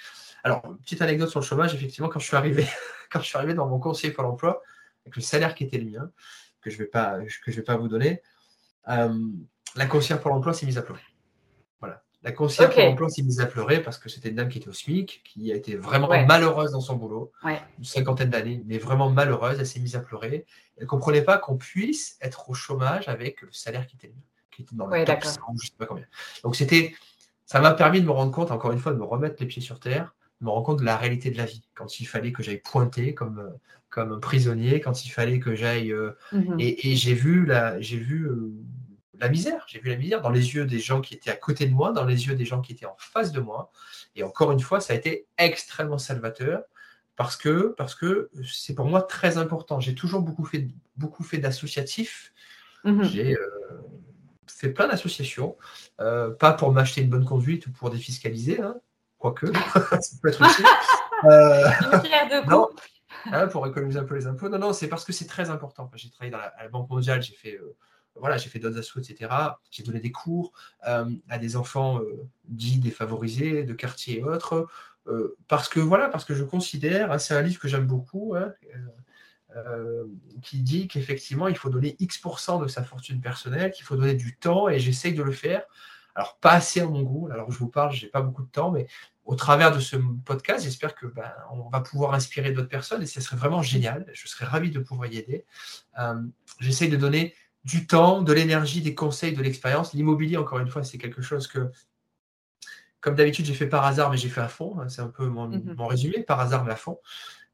Alors, petite anecdote sur le chômage, effectivement, quand je suis arrivé, quand je suis arrivé dans mon conseiller pour l'emploi, avec le salaire qui était le mien, que je ne vais, pas, que je vais pas vous donner, euh, la conseillère pour l'emploi s'est mise à pleurer. La conseillère pour l'emploi s'est mise à pleurer parce que c'était une dame qui était au SMIC, qui a été vraiment malheureuse dans son boulot, une cinquantaine d'années, mais vraiment malheureuse. Elle s'est mise à pleurer. Elle ne comprenait pas qu'on puisse être au chômage avec le salaire qui était, qui était dans le top 100, je sais pas combien. Donc c'était, ça m'a permis de me rendre compte, encore une fois, de me remettre les pieds sur terre, me rendre compte de la réalité de la vie. Quand il fallait que j'aille pointer comme, comme un prisonnier, quand il fallait que j'aille. Euh, mhm. Et, j'ai vu, la, j'ai vu euh, la misère. J'ai vu la misère dans les yeux des gens qui étaient à côté de moi, dans les yeux des gens qui étaient en face de moi. Et encore une fois, ça a été extrêmement salvateur parce que parce que c'est pour moi très important. J'ai toujours beaucoup fait beaucoup fait d'associatifs. Mhm. J'ai euh, fait plein d'associations, euh, pas pour m'acheter une bonne conduite ou pour défiscaliser, hein, quoique ça peut être aussi. Euh, hein, pour économiser un peu les impôts. Non, non, c'est parce que c'est très important. j'ai travaillé dans la, Banque mondiale, j'ai fait voilà, j'ai fait d'autres assos, etc. J'ai donné des cours à des enfants dits défavorisés, de quartiers et autres. Euh, parce que voilà, parce que je considère, hein, c'est un livre que j'aime beaucoup, hein, euh, euh, qui dit qu'effectivement il faut donner X% de sa fortune personnelle, qu'il faut donner du temps, et j'essaye de le faire. Alors pas assez à mon goût. Alors je vous parle, j'ai pas beaucoup de temps, mais au travers de ce podcast, j'espère que ben, on va pouvoir inspirer d'autres personnes et ce serait vraiment génial. Je serais ravi de pouvoir y aider. j'essaye de donner du temps, de l'énergie, des conseils, de l'expérience. L'immobilier, encore une fois, c'est quelque chose que comme d'habitude, j'ai fait par hasard, mais j'ai fait à fond. Hein, c'est un peu mhm. mon, résumé, par hasard, mais à fond.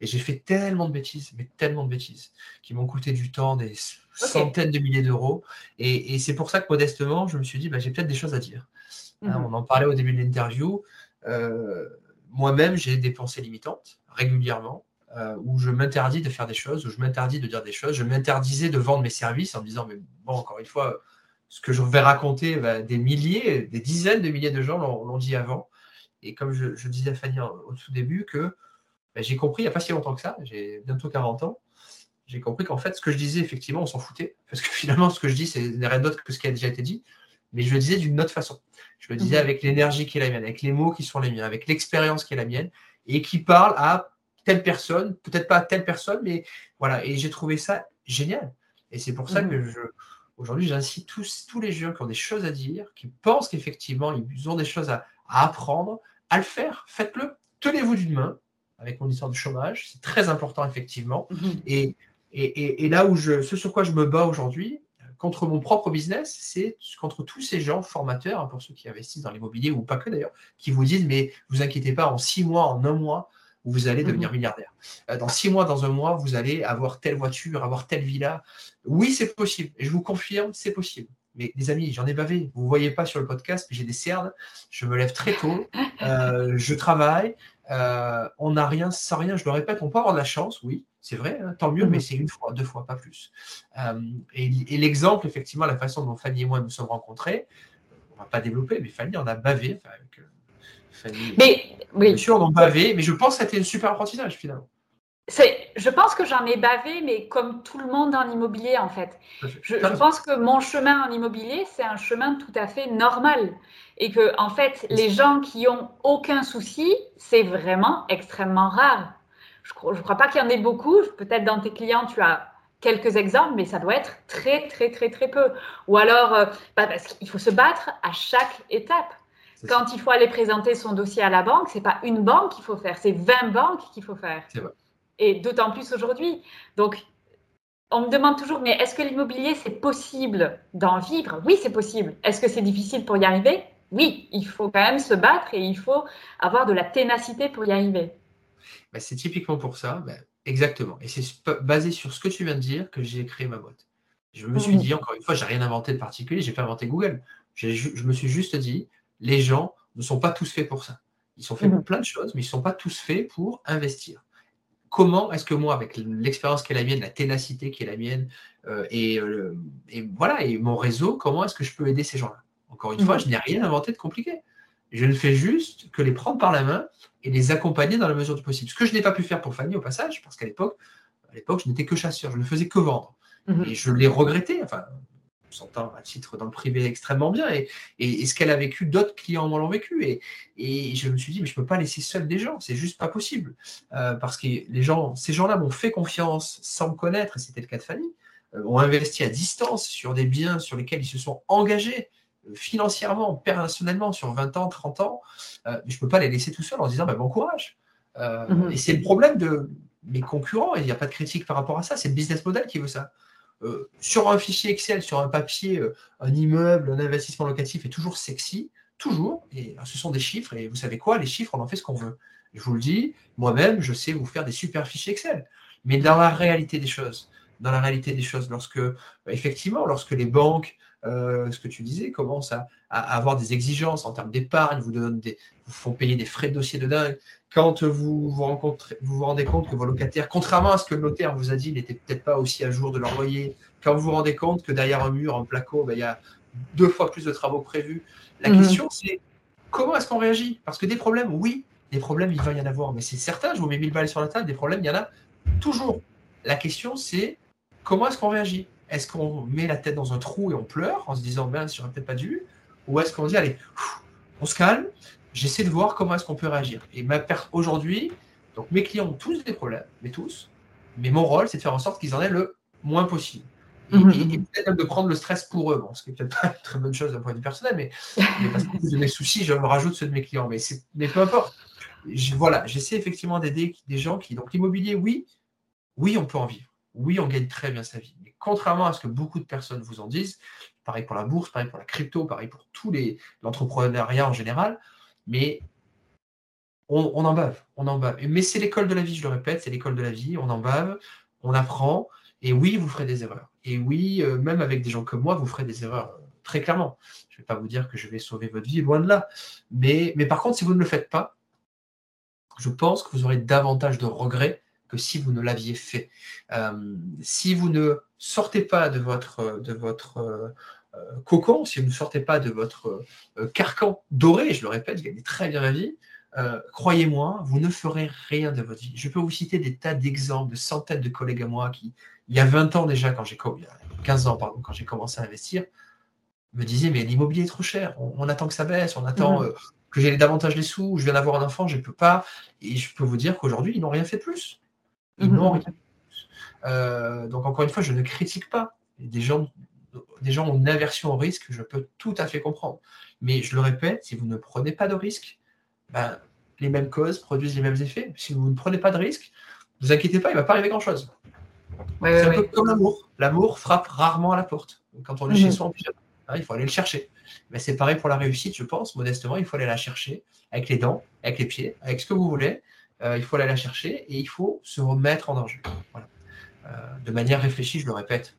Et j'ai fait tellement de bêtises, mais tellement de bêtises, qui m'ont coûté du temps, des centaines de milliers d'euros. Et, c'est pour ça que modestement, je me suis dit, bah, j'ai peut-être des choses à dire. Hein, mhm. on en parlait au début de l'interview. Euh, moi-même, j'ai des pensées limitantes régulièrement, euh, où je m'interdis de faire des choses, où je m'interdis de dire des choses. Je m'interdisais de vendre mes services en me disant, mais bon, encore une fois, ce que je vais raconter, bah, des milliers, des dizaines de milliers de gens l'ont dit avant. Et comme je, disais à Fanny au tout début, que bah, j'ai compris il n'y a pas si longtemps que ça, j'ai bientôt 40 ans, j'ai compris qu'en fait, ce que je disais, effectivement, on s'en foutait. Parce que finalement, ce que je dis, c'est rien d'autre que ce qui a déjà été dit. Mais je le disais d'une autre façon. Je le disais mhm. avec l'énergie qui est la mienne, avec les mots qui sont les miens, avec l'expérience qui est la mienne, et qui parle à telle personne, peut-être pas à telle personne, mais voilà. Et j'ai trouvé ça génial. Et c'est pour ça mhm. que je, Aujourd'hui, j'incite tous, tous les gens qui ont des choses à dire, qui pensent qu'effectivement, ils ont des choses à, apprendre, à le faire. Faites-le. Tenez-vous d'une main avec mon histoire de chômage. C'est très important, effectivement. Mhm. Et, et, et, là où je, ce sur quoi je me bats aujourd'hui, contre mon propre business, c'est contre tous ces gens formateurs, hein, pour ceux qui investissent dans l'immobilier ou pas que d'ailleurs, qui vous disent mais vous inquiétez pas, en six mois, en un mois, vous allez devenir mhm. milliardaire. Euh, dans six mois, dans un mois, vous allez avoir telle voiture, avoir telle villa. Oui, c'est possible. Et je vous confirme, c'est possible. Mais les amis, j'en ai bavé. Vous ne voyez pas sur le podcast, mais j'ai des cernes. Je me lève très tôt. Euh, je travaille. Euh, on n'a rien sans rien. Je le répète, on peut avoir de la chance, oui, c'est vrai, hein, tant mieux, mais mhm. c'est une fois, deux fois, pas plus. et, l'exemple, effectivement, la façon dont Fanny et moi nous sommes rencontrés, on ne va pas développer, mais Fanny en a bavé. avec, mais oui. Bien sûr, on en bavé, mais je pense que c'était un super apprentissage finalement. Je pense que j'en ai bavé, mais comme tout le monde dans l'immobilier, en fait. Je, pense que mon chemin en immobilier, c'est un chemin tout à fait normal. Et que, en fait, les gens qui ont aucun souci, c'est vraiment extrêmement rare. Je ne crois, pas qu'il y en ait beaucoup. Peut-être dans tes clients, tu as quelques exemples, mais ça doit être très, très, très, très peu. Ou alors, euh, bah, parce qu'il faut se battre à chaque étape. Quand il faut aller présenter son dossier à la banque, c'est pas une banque qu'il faut faire, c'est 20 banques qu'il faut faire. C'est vrai. Et d'autant plus aujourd'hui. Donc, on me demande toujours, mais est-ce que l'immobilier, c'est possible d'en vivre? Oui, c'est possible. Est-ce que c'est difficile pour y arriver? Oui, il faut quand même se battre et il faut avoir de la ténacité pour y arriver. Bah, c'est typiquement pour ça, bah, exactement. Et c'est basé sur ce que tu viens de dire que j'ai créé ma boîte. Je me suis mmh. dit, encore une fois, j'ai rien inventé de particulier, j'ai pas inventé Google. Je me suis juste dit, les gens ne sont pas tous faits pour ça. Ils sont faits pour mhm. plein de choses, mais ils ne sont pas tous faits pour investir. Comment est-ce que moi, avec l'expérience qui est la mienne, la ténacité qui est la mienne, euh, euh, et, voilà, et mon réseau, comment est-ce que je peux aider ces gens-là? Encore une fois, mhm. je n'ai rien inventé de compliqué. Je ne fais juste que les prendre par la main et les accompagner dans la mesure du possible. Ce que je n'ai pas pu faire pour Fanny au passage, parce qu'à l'époque, à l'époque, je n'étais que chasseur, je ne faisais que vendre. Mhm. Et je l'ai regretté. Enfin, s'entend à titre dans le privé extrêmement bien. Et, et, ce qu'elle a vécu, d'autres clients l'ont vécu. Et, et, je me suis dit, mais je ne peux pas laisser seul des gens, c'est juste pas possible. Euh, parce que les gens, ces gens-là m'ont fait confiance sans me connaître, et c'était le cas de Fanny, euh, ont investi à distance sur des biens sur lesquels ils se sont engagés financièrement, personnellement, sur 20 ans, 30 ans. mais je ne peux pas les laisser tout seuls en disant, bah, bon courage. Mhm. Et c'est le problème de mes concurrents, et il n'y a pas de critique par rapport à ça, c'est le business model qui veut ça. Euh, sur un fichier Excel, sur un papier, euh, un immeuble, un investissement locatif est toujours sexy, toujours. Et euh, ce sont des chiffres. Et vous savez quoi Les chiffres, on en fait ce qu'on veut. Je vous le dis, moi-même, je sais vous faire des super fichiers Excel. Mais dans la réalité des choses, dans la réalité des choses, lorsque, effectivement, lorsque les banques ce que tu disais, commencent à, avoir des exigences en termes d'épargne, vous, vous font payer des frais de dossier de dingue. Quand vous vous, rencontrez, vous vous rendez compte que vos locataires, contrairement à ce que le notaire vous a dit, n'étaient peut-être pas aussi à jour de leur loyer, quand vous vous rendez compte que derrière un mur, en placo, ben, il y a deux fois plus de travaux prévus, la mhm. question c'est comment est-ce qu'on réagit? Parce que des problèmes, oui, des problèmes, il va y en avoir, mais c'est certain, je vous mets mille balles sur la table, des problèmes, il y en a toujours. La question c'est comment est-ce qu'on réagit? Est-ce qu'on met la tête dans un trou et on pleure en se disant, ben, j'aurais peut-être pas dû? Ou est-ce qu'on dit, allez, on se calme, j'essaie de voir comment est-ce qu'on peut réagir. Et ma aujourd'hui, donc mes clients ont tous des problèmes, mais tous, mais mon rôle, c'est de faire en sorte qu'ils en aient le moins possible. Et, mhm. peut-être même de prendre le stress pour eux, bon, ce qui n'est peut-être pas une très bonne chose d'un point de vue personnel, mais, parce que de mes soucis, je me rajoute ceux de mes clients. Mais, mais peu importe. voilà, j'essaie effectivement d'aider des gens qui. Donc l'immobilier, oui, oui, on peut en vivre. Oui, on gagne très bien sa vie. Mais contrairement à ce que beaucoup de personnes vous en disent, pareil pour la bourse, pareil pour la crypto, pareil pour les l'entrepreneuriat en général, mais on, on, en bave, on en bave. Mais c'est l'école de la vie, je le répète, c'est l'école de la vie, on en bave, on apprend, et oui, vous ferez des erreurs. Et oui, euh, même avec des gens comme moi, vous ferez des erreurs, euh, très clairement. Je ne vais pas vous dire que je vais sauver votre vie, loin de là. Mais, mais par contre, si vous ne le faites pas, je pense que vous aurez davantage de regrets que si vous ne l'aviez fait. Euh, si vous ne sortez pas de votre, de votre cocon, si vous ne sortez pas de votre carcan doré, je le répète, je gagne très bien ma vie, croyez-moi, vous ne ferez rien de votre vie. Je peux vous citer des tas d'exemples de centaines de collègues à moi qui, il y a 20 ans déjà, quand j'ai 15 ans, pardon, quand j'ai commencé à investir, me disaient mais l'immobilier est trop cher, on, attend que ça baisse, on attend euh, que j'ai davantage les sous, je viens d'avoir un enfant, je ne peux pas. Et je peux vous dire qu'aujourd'hui, ils n'ont rien fait de plus. Ils n'ont rien. Euh, donc encore une fois, je ne critique pas. Des gens, des gens ont une aversion au risque, je peux tout à fait comprendre. Mais je le répète, si vous ne prenez pas de risque, ben, les mêmes causes produisent les mêmes effets. Si vous ne prenez pas de risque, ne vous inquiétez pas, il ne va pas arriver grand-chose c'est un peu comme l'amour. L'amour frappe rarement à la porte. Quand on est chez soi en pyjama, hein, il faut aller le chercher. Mais c'est pareil pour la réussite, je pense, modestement, il faut aller la chercher avec les dents, avec les pieds, avec ce que vous voulez. Euh, il faut aller la chercher et il faut se remettre en danger. Euh, de manière réfléchie, je le répète.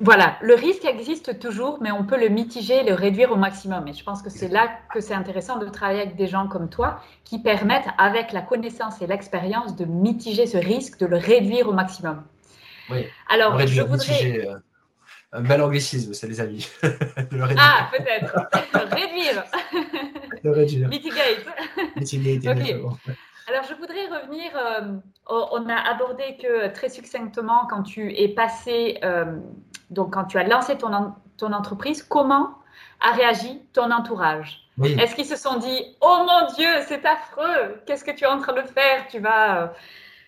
Voilà, le risque existe toujours, mais on peut le mitiger, le réduire au maximum. Et je pense que c'est là que c'est intéressant de travailler avec des gens comme toi qui permettent, avec la connaissance et l'expérience, de mitiger ce risque, de le réduire au maximum. Oui. Alors, je voudrais. Euh, un bel anglicisme, ça les amis. ah, peut-être. réduire. réduire. Mitigate. Mitigate, Alors, je voudrais revenir. Euh, on a abordé que très succinctement, quand tu es passé, euh, donc quand tu as lancé ton, ton entreprise, comment a réagi ton entourage? Est-ce qu'ils se sont dit Oh mon Dieu, c'est affreux, qu'est-ce que tu es en train de faire? Tu vas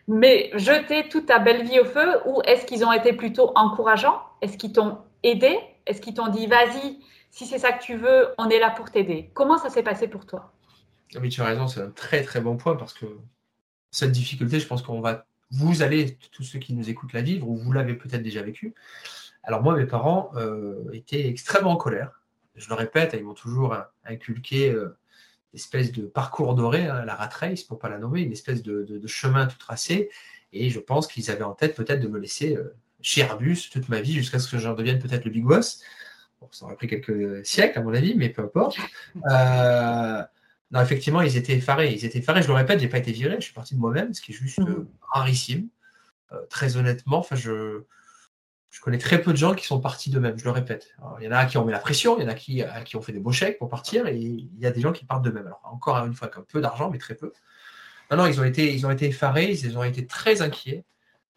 mais jeter toute ta belle vie au feu ou est-ce qu'ils ont été plutôt encourageants? Est-ce qu'ils t'ont aidé? Est-ce qu'ils t'ont dit vas-y, si c'est ça que tu veux, on est là pour t'aider? Comment ça s'est passé pour toi? Oui, tu as raison, c'est un très très bon point parce que cette difficulté, je pense qu'on va, vous allez, tous ceux qui nous écoutent la vivre ou vous l'avez peut-être déjà vécu. Alors moi, mes parents euh, étaient extrêmement en colère. Je le répète, ils m'ont toujours inculqué euh, espèce de parcours doré, hein, la rat race pour pas la nommer, une espèce de, chemin tout tracé. Et je pense qu'ils avaient en tête peut-être de me laisser euh, chez Airbus toute ma vie jusqu'à ce que j'en devienne peut-être le big boss. Bon, ça aurait pris quelques siècles à mon avis, mais peu importe. Euh, non, effectivement, ils étaient effarés. Ils étaient effarés. Je le répète, j'ai pas été viré. Je suis parti de moi-même, ce qui est juste mmh. euh, rarissime. très honnêtement, enfin, je je connais très peu de gens qui sont partis d'eux-mêmes, je le répète. il y en a qui ont mis la pression, il y en a qui, euh, qui ont fait des beaux chèques pour partir, et il y a des gens qui partent d'eux-mêmes. Alors, encore une fois, avec un peu d'argent, mais très peu. Non, non, ils ont été, ils ont été effarés, ils ont été très inquiets,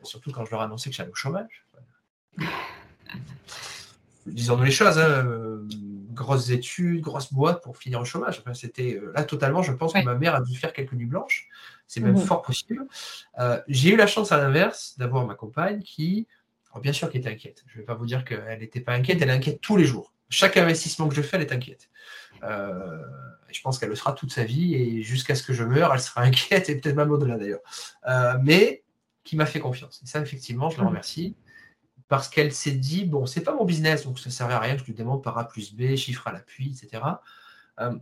surtout quand je leur ai annoncé que j'allais au chômage. Disons-nous les choses, hein, euh, grosses études, grosses boîtes pour finir au chômage. c'était euh, là totalement, je pense que ma mère a dû faire quelques nuits blanches. C'est même mmh fort possible. j'ai eu la chance à l'inverse d'avoir ma compagne qui bien sûr qu'elle était inquiète. Je ne vais pas vous dire qu'elle n'était pas inquiète, elle est inquiète tous les jours. Chaque investissement que je fais, elle est inquiète. Euh, je pense qu'elle le sera toute sa vie et jusqu'à ce que je meure, elle sera inquiète et peut-être même au-delà d'ailleurs. Euh, mais qui m'a fait confiance. Et ça, effectivement, je la mmh. remercie parce qu'elle s'est dit bon, c'est pas mon business, donc ça ne servait à rien que je lui demande par A plus B, chiffre à l'appui, etc. Euh,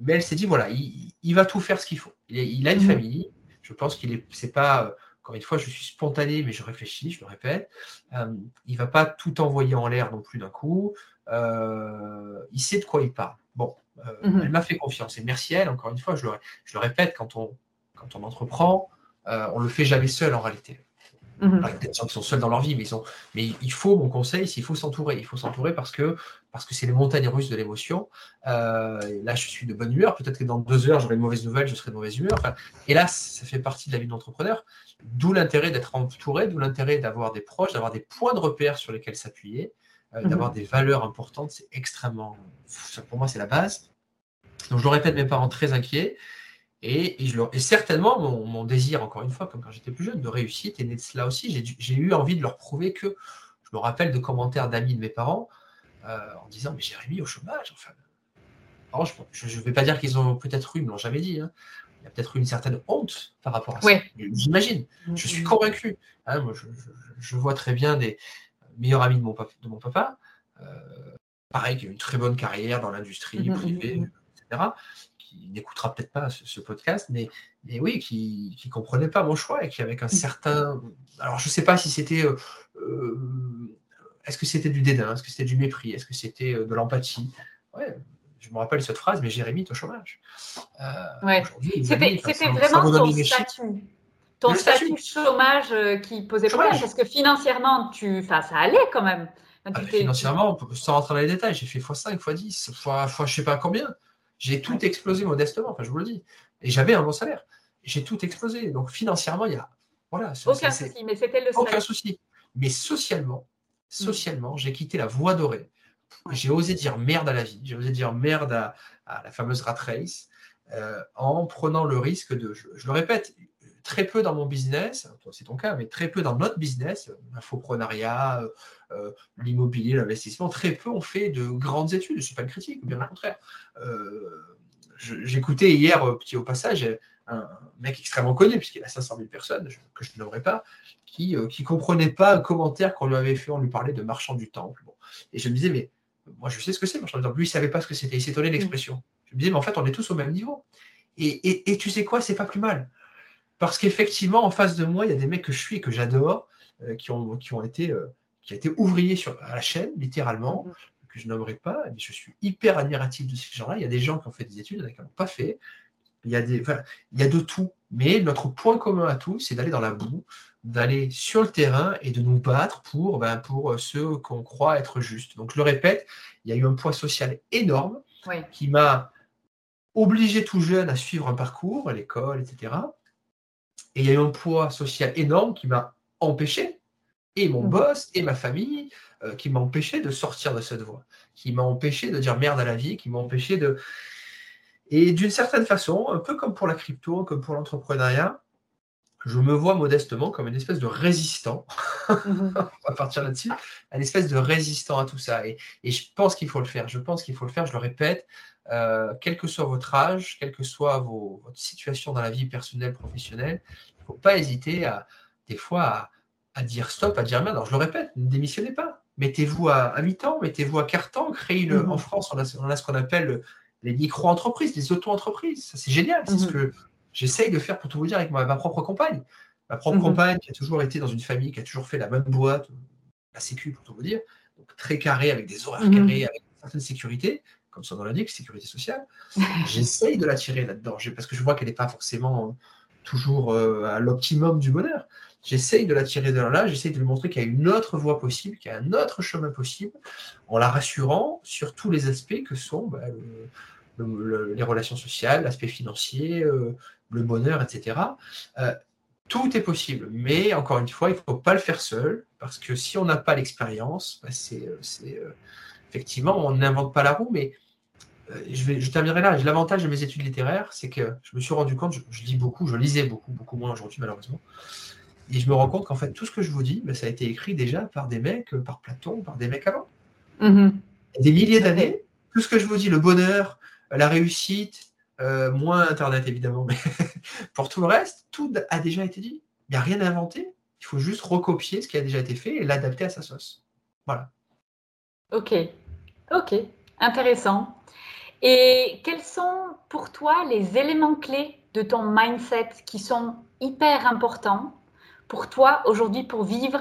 mais elle s'est dit voilà, il, va tout faire ce qu'il faut. Il, a une mmh. famille. Je pense qu'il est, c'est pas encore une fois, je suis spontané, mais je réfléchis, je le répète. Euh, il ne va pas tout envoyer en l'air non plus d'un coup. Euh, il sait de quoi il parle. Bon, euh, mhm. elle m'a fait confiance. Et merci à elle, encore une fois, je le, je le répète, quand on, quand on entreprend, on ne le fait jamais seul en réalité. Mhm. Il y a des gens qui sont seuls dans leur vie, mais, ils sont... mais il faut, mon conseil, c'est qu'il faut s'entourer. Il faut s'entourer parce que parce que c'est les montagnes russes de l'émotion. Euh, là, je suis de bonne humeur. Peut-être que dans deux heures, j'aurai une mauvaise nouvelle, je serai de mauvaise humeur. Enfin, hélas, ça fait partie de la vie d'entrepreneur. D'où l'intérêt d'être entouré, d'où l'intérêt d'avoir des proches, d'avoir des points de repère sur lesquels s'appuyer, euh, mhm. d'avoir des valeurs importantes. C'est extrêmement. Pour moi, c'est la base. Donc, je le répète, mes parents très inquiets. Et, et, certainement, mon, désir, encore une fois, comme quand j'étais plus jeune, de réussite est né de cela aussi. J'ai eu envie de leur prouver que, je me rappelle de commentaires d'amis de mes parents euh, en disant, mais Jérémy au chômage, enfin. je ne vais pas dire qu'ils ont peut-être eu, ils ne l'ont jamais dit. Hein. Il y a peut-être eu une certaine honte par rapport à ça. J'imagine. Je suis convaincu. Hein, moi, je, vois très bien des meilleurs amis de mon, papa, de mon papa. Euh, pareil, qui a une très bonne carrière dans l'industrie mm-hmm, privée, mm-hmm. etc qui n'écoutera peut-être pas ce, podcast, mais, mais oui, qui ne comprenait pas mon choix et qui avec un mm. certain. Alors, je ne sais pas si c'était. Euh, euh, est-ce que c'était du dédain Est-ce que c'était du mépris Est-ce que c'était euh, de l'empathie? Ouais, je me rappelle cette phrase, mais Jérémy, au chômage. ouais. C'était vraiment ton statut. Ton statut, chômage qui posait problème, parce que financièrement, tu, ça allait quand même. Ah, financièrement, sans rentrer dans les détails, j'ai fait x5, x10, x, x je ne sais pas combien. J'ai tout explosé modestement, enfin je vous le dis. Et j'avais un bon salaire. J'ai tout explosé. Donc financièrement, il y a. Voilà, aucun souci, mais c'était le Aucun souci. Mais socialement, socialement, j'ai quitté la voie dorée. J'ai osé dire merde à la vie. J'ai osé dire merde à, la fameuse rat race euh, en prenant le risque de. Je, le répète, très peu dans mon business, c'est ton cas, mais très peu dans notre business, l'infoprenariat, euh, l'immobilier, l'investissement, très peu ont fait de grandes études. Je ne suis pas une critique, bien au contraire. Euh, j'écoutais hier, euh, petit au passage, un mec extrêmement connu, puisqu'il a 500 000 personnes, que je ne nommerai pas, qui ne comprenait pas un commentaire qu'on lui avait fait, on lui parlait de marchand du temple. Et je me disais, mais moi je sais ce que c'est, marchand du temple. Lui, il ne savait pas ce que c'était, il s'étonnait de l'expression. Je me disais, mais en fait, on est tous au même niveau. Et, et, tu sais quoi, c'est pas plus mal. Parce qu'effectivement, en face de moi, il y a des mecs que je suis et que j'adore, qui, ont, qui ont été qui a été ouvrier sur, à la chaîne, littéralement, mm. que je nommerai pas, mais je suis hyper admiratif de ces gens-là. Il y a des gens qui ont fait des études, il y en a qui n'ont pas fait. Il y, a des, il y a de tout. Mais notre point commun à tous, c'est d'aller dans la boue, d'aller sur le terrain et de nous battre pour, ben, pour ceux qu'on croit être justes. Donc, je le répète, il y a eu un poids social énorme qui m'a obligé tout jeune à suivre un parcours, à l'école, etc. Et il y a eu un poids social énorme qui m'a empêché et mon mmh. boss et ma famille euh, qui m'a empêché de sortir de cette voie, qui m'a empêché de dire merde à la vie, qui m'a empêché de. Et d'une certaine façon, un peu comme pour la crypto, comme pour l'entrepreneuriat, je me vois modestement comme une espèce de résistant. Mmh. On va partir là-dessus. Une espèce de résistant à tout ça. Et, je pense qu'il faut le faire. Je pense qu'il faut le faire. Je le répète. Euh, quel que soit votre âge, quelle que soit vos, votre situation dans la vie personnelle, professionnelle, il ne faut pas hésiter à, des fois, à, à dire stop, à dire merde. Alors je le répète, ne démissionnez pas. Mettez-vous à, mi-temps, mettez-vous à quart-temps, créez le. Mhm. En France, on a, ce qu'on appelle les micro-entreprises, les auto-entreprises. Ça, c'est génial. C'est ce mhm. que j'essaye de faire pour tout vous dire avec ma, propre compagne. Ma propre mhm. compagne qui a toujours été dans une famille, qui a toujours fait la même boîte, la sécu pour tout vous dire. Donc très carré, avec des horaires carrés, avec une certaine sécurité, comme son nom l'indique, sécurité sociale. J'essaye de la tirer là-dedans, parce que je vois qu'elle n'est pas forcément toujours euh, à l'optimum du bonheur. J'essaye de la tirer de là, j'essaye de lui montrer qu'il y a une autre voie possible, qu'il y a un autre chemin possible, en la rassurant sur tous les aspects que sont bah, les relations sociales, l'aspect financier, euh, le bonheur, etc. Euh, tout est possible, mais encore une fois, il ne faut pas le faire seul, parce que si on n'a pas l'expérience, bah, c'est effectivement, on n'invente pas la roue, mais je, vais, je terminerai là. L'avantage de mes études littéraires, c'est que je me suis rendu compte, je, je, lis beaucoup, je lisais beaucoup, beaucoup moins aujourd'hui malheureusement. Et je me rends compte qu'en fait, tout ce que je vous dis, ben, ça a été écrit déjà par des mecs, euh, par Platon, par des mecs avant. Mm-hmm. Des milliers d'années. Tout ce que je vous dis, le bonheur, la réussite, euh, moins Internet évidemment, mais pour tout le reste, tout a déjà été dit. Il n'y a rien à inventer. Il faut juste recopier ce qui a déjà été fait et l'adapter à sa sauce. Voilà. Ok. Ok. Intéressant. Et quels sont pour toi les éléments clés de ton mindset qui sont hyper importants pour toi aujourd'hui pour vivre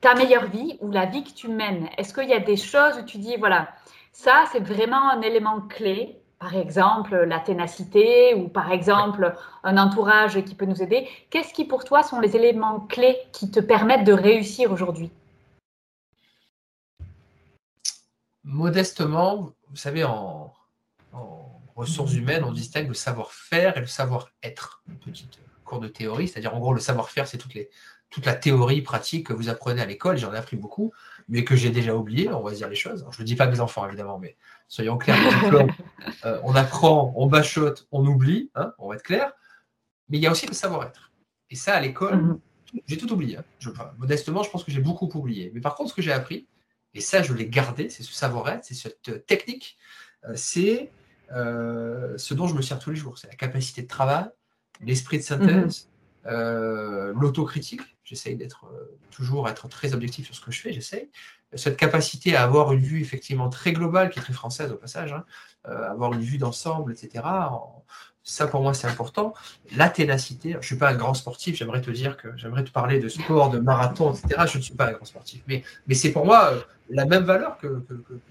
ta meilleure vie ou la vie que tu mènes? Est-ce qu'il y a des choses où tu dis, voilà, ça c'est vraiment un élément clé par exemple la ténacité ou par exemple un entourage qui peut nous aider? Qu'est-ce qui pour toi sont les éléments clés qui te permettent de réussir aujourd'hui? Modestement, vous savez, en, ressources humaines, on distingue le savoir-faire et le savoir-être. Une petite cours de théorie, c'est-à-dire en gros le savoir-faire, c'est toutes les, toute la théorie pratique que vous apprenez à l'école, j'en ai appris beaucoup, mais que j'ai déjà oublié, on va dire les choses. je ne le dis pas à mes enfants, évidemment, mais soyons clairs, euh, on apprend, on bachote, on oublie, hein, on va être clair, mais il y a aussi le savoir-être. Et ça, à l'école, mhm. j'ai tout oublié. Hein. modestement, je pense que j'ai beaucoup oublié. Mais par contre, ce que j'ai appris, et ça, je l'ai gardé, c'est ce savoir-être, c'est cette technique, euh, c'est euh, ce dont je me sers tous les jours. C'est la capacité de travail, l'esprit de synthèse, mhm. l'autocritique, J'essaye d'être euh, toujours être très objectif sur ce que je fais, j'essaye. Cette capacité à avoir une vue effectivement très globale, qui est très française au passage, hein, euh, avoir une vue d'ensemble, etc. Ça pour moi c'est important. La ténacité, je ne suis pas un grand sportif, j'aimerais te dire que j'aimerais te parler de sport, de marathon, etc. Je ne suis pas un grand sportif. Mais, mais c'est pour moi euh, la même valeur que,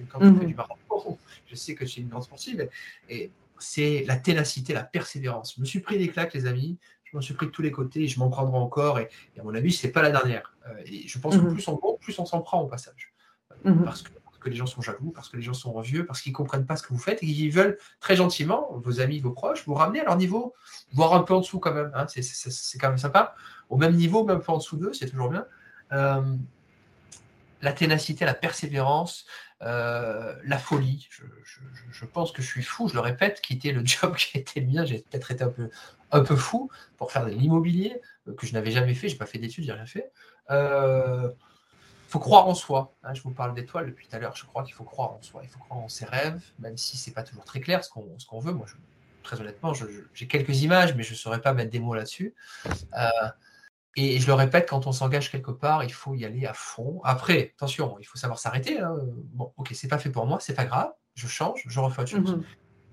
quand tu fais mhm. du marathon. Je sais que tu es une grande sportive. Et, c'est la ténacité, la persévérance. Je me suis pris des claques, les amis je m'en suis pris de tous les côtés je m'en prendrai encore. Et, à mon avis, ce n'est pas la dernière. Euh, et je pense que mhm. plus on monte, plus on s'en prend au passage. Euh, mhm. parce, que, les gens sont jaloux, parce que les gens sont envieux, parce qu'ils ne comprennent pas ce que vous faites et qu'ils veulent très gentiment, vos amis, vos proches, vous ramener à leur niveau, voire un peu en dessous quand même. Hein. c'est quand même sympa. Au même niveau, même pas en dessous d'eux, c'est toujours bien. Euh, la ténacité, la persévérance, euh, la folie. Je, pense que je suis fou, je le répète, quitter le job qui était le mien, j'ai peut-être été un peu, un peu fou pour faire de l'immobilier euh, que je n'avais jamais fait, je n'ai pas fait d'études, j'ai rien fait. Faut croire en soi. Hein, je vous parle d'étoiles depuis tout à l'heure. Je crois qu'il faut croire en soi. Il faut croire en ses rêves, même si c'est pas toujours très clair ce qu'on veut. Moi, très honnêtement, j'ai quelques images, mais je ne saurais pas mettre des mots là-dessus. Et je le répète, quand on s'engage quelque part, il faut y aller à fond. Après, attention, il faut savoir s'arrêter. Hein. Bon, ok, c'est pas fait pour moi, c'est pas grave, je change, je refais autre chose. Mmh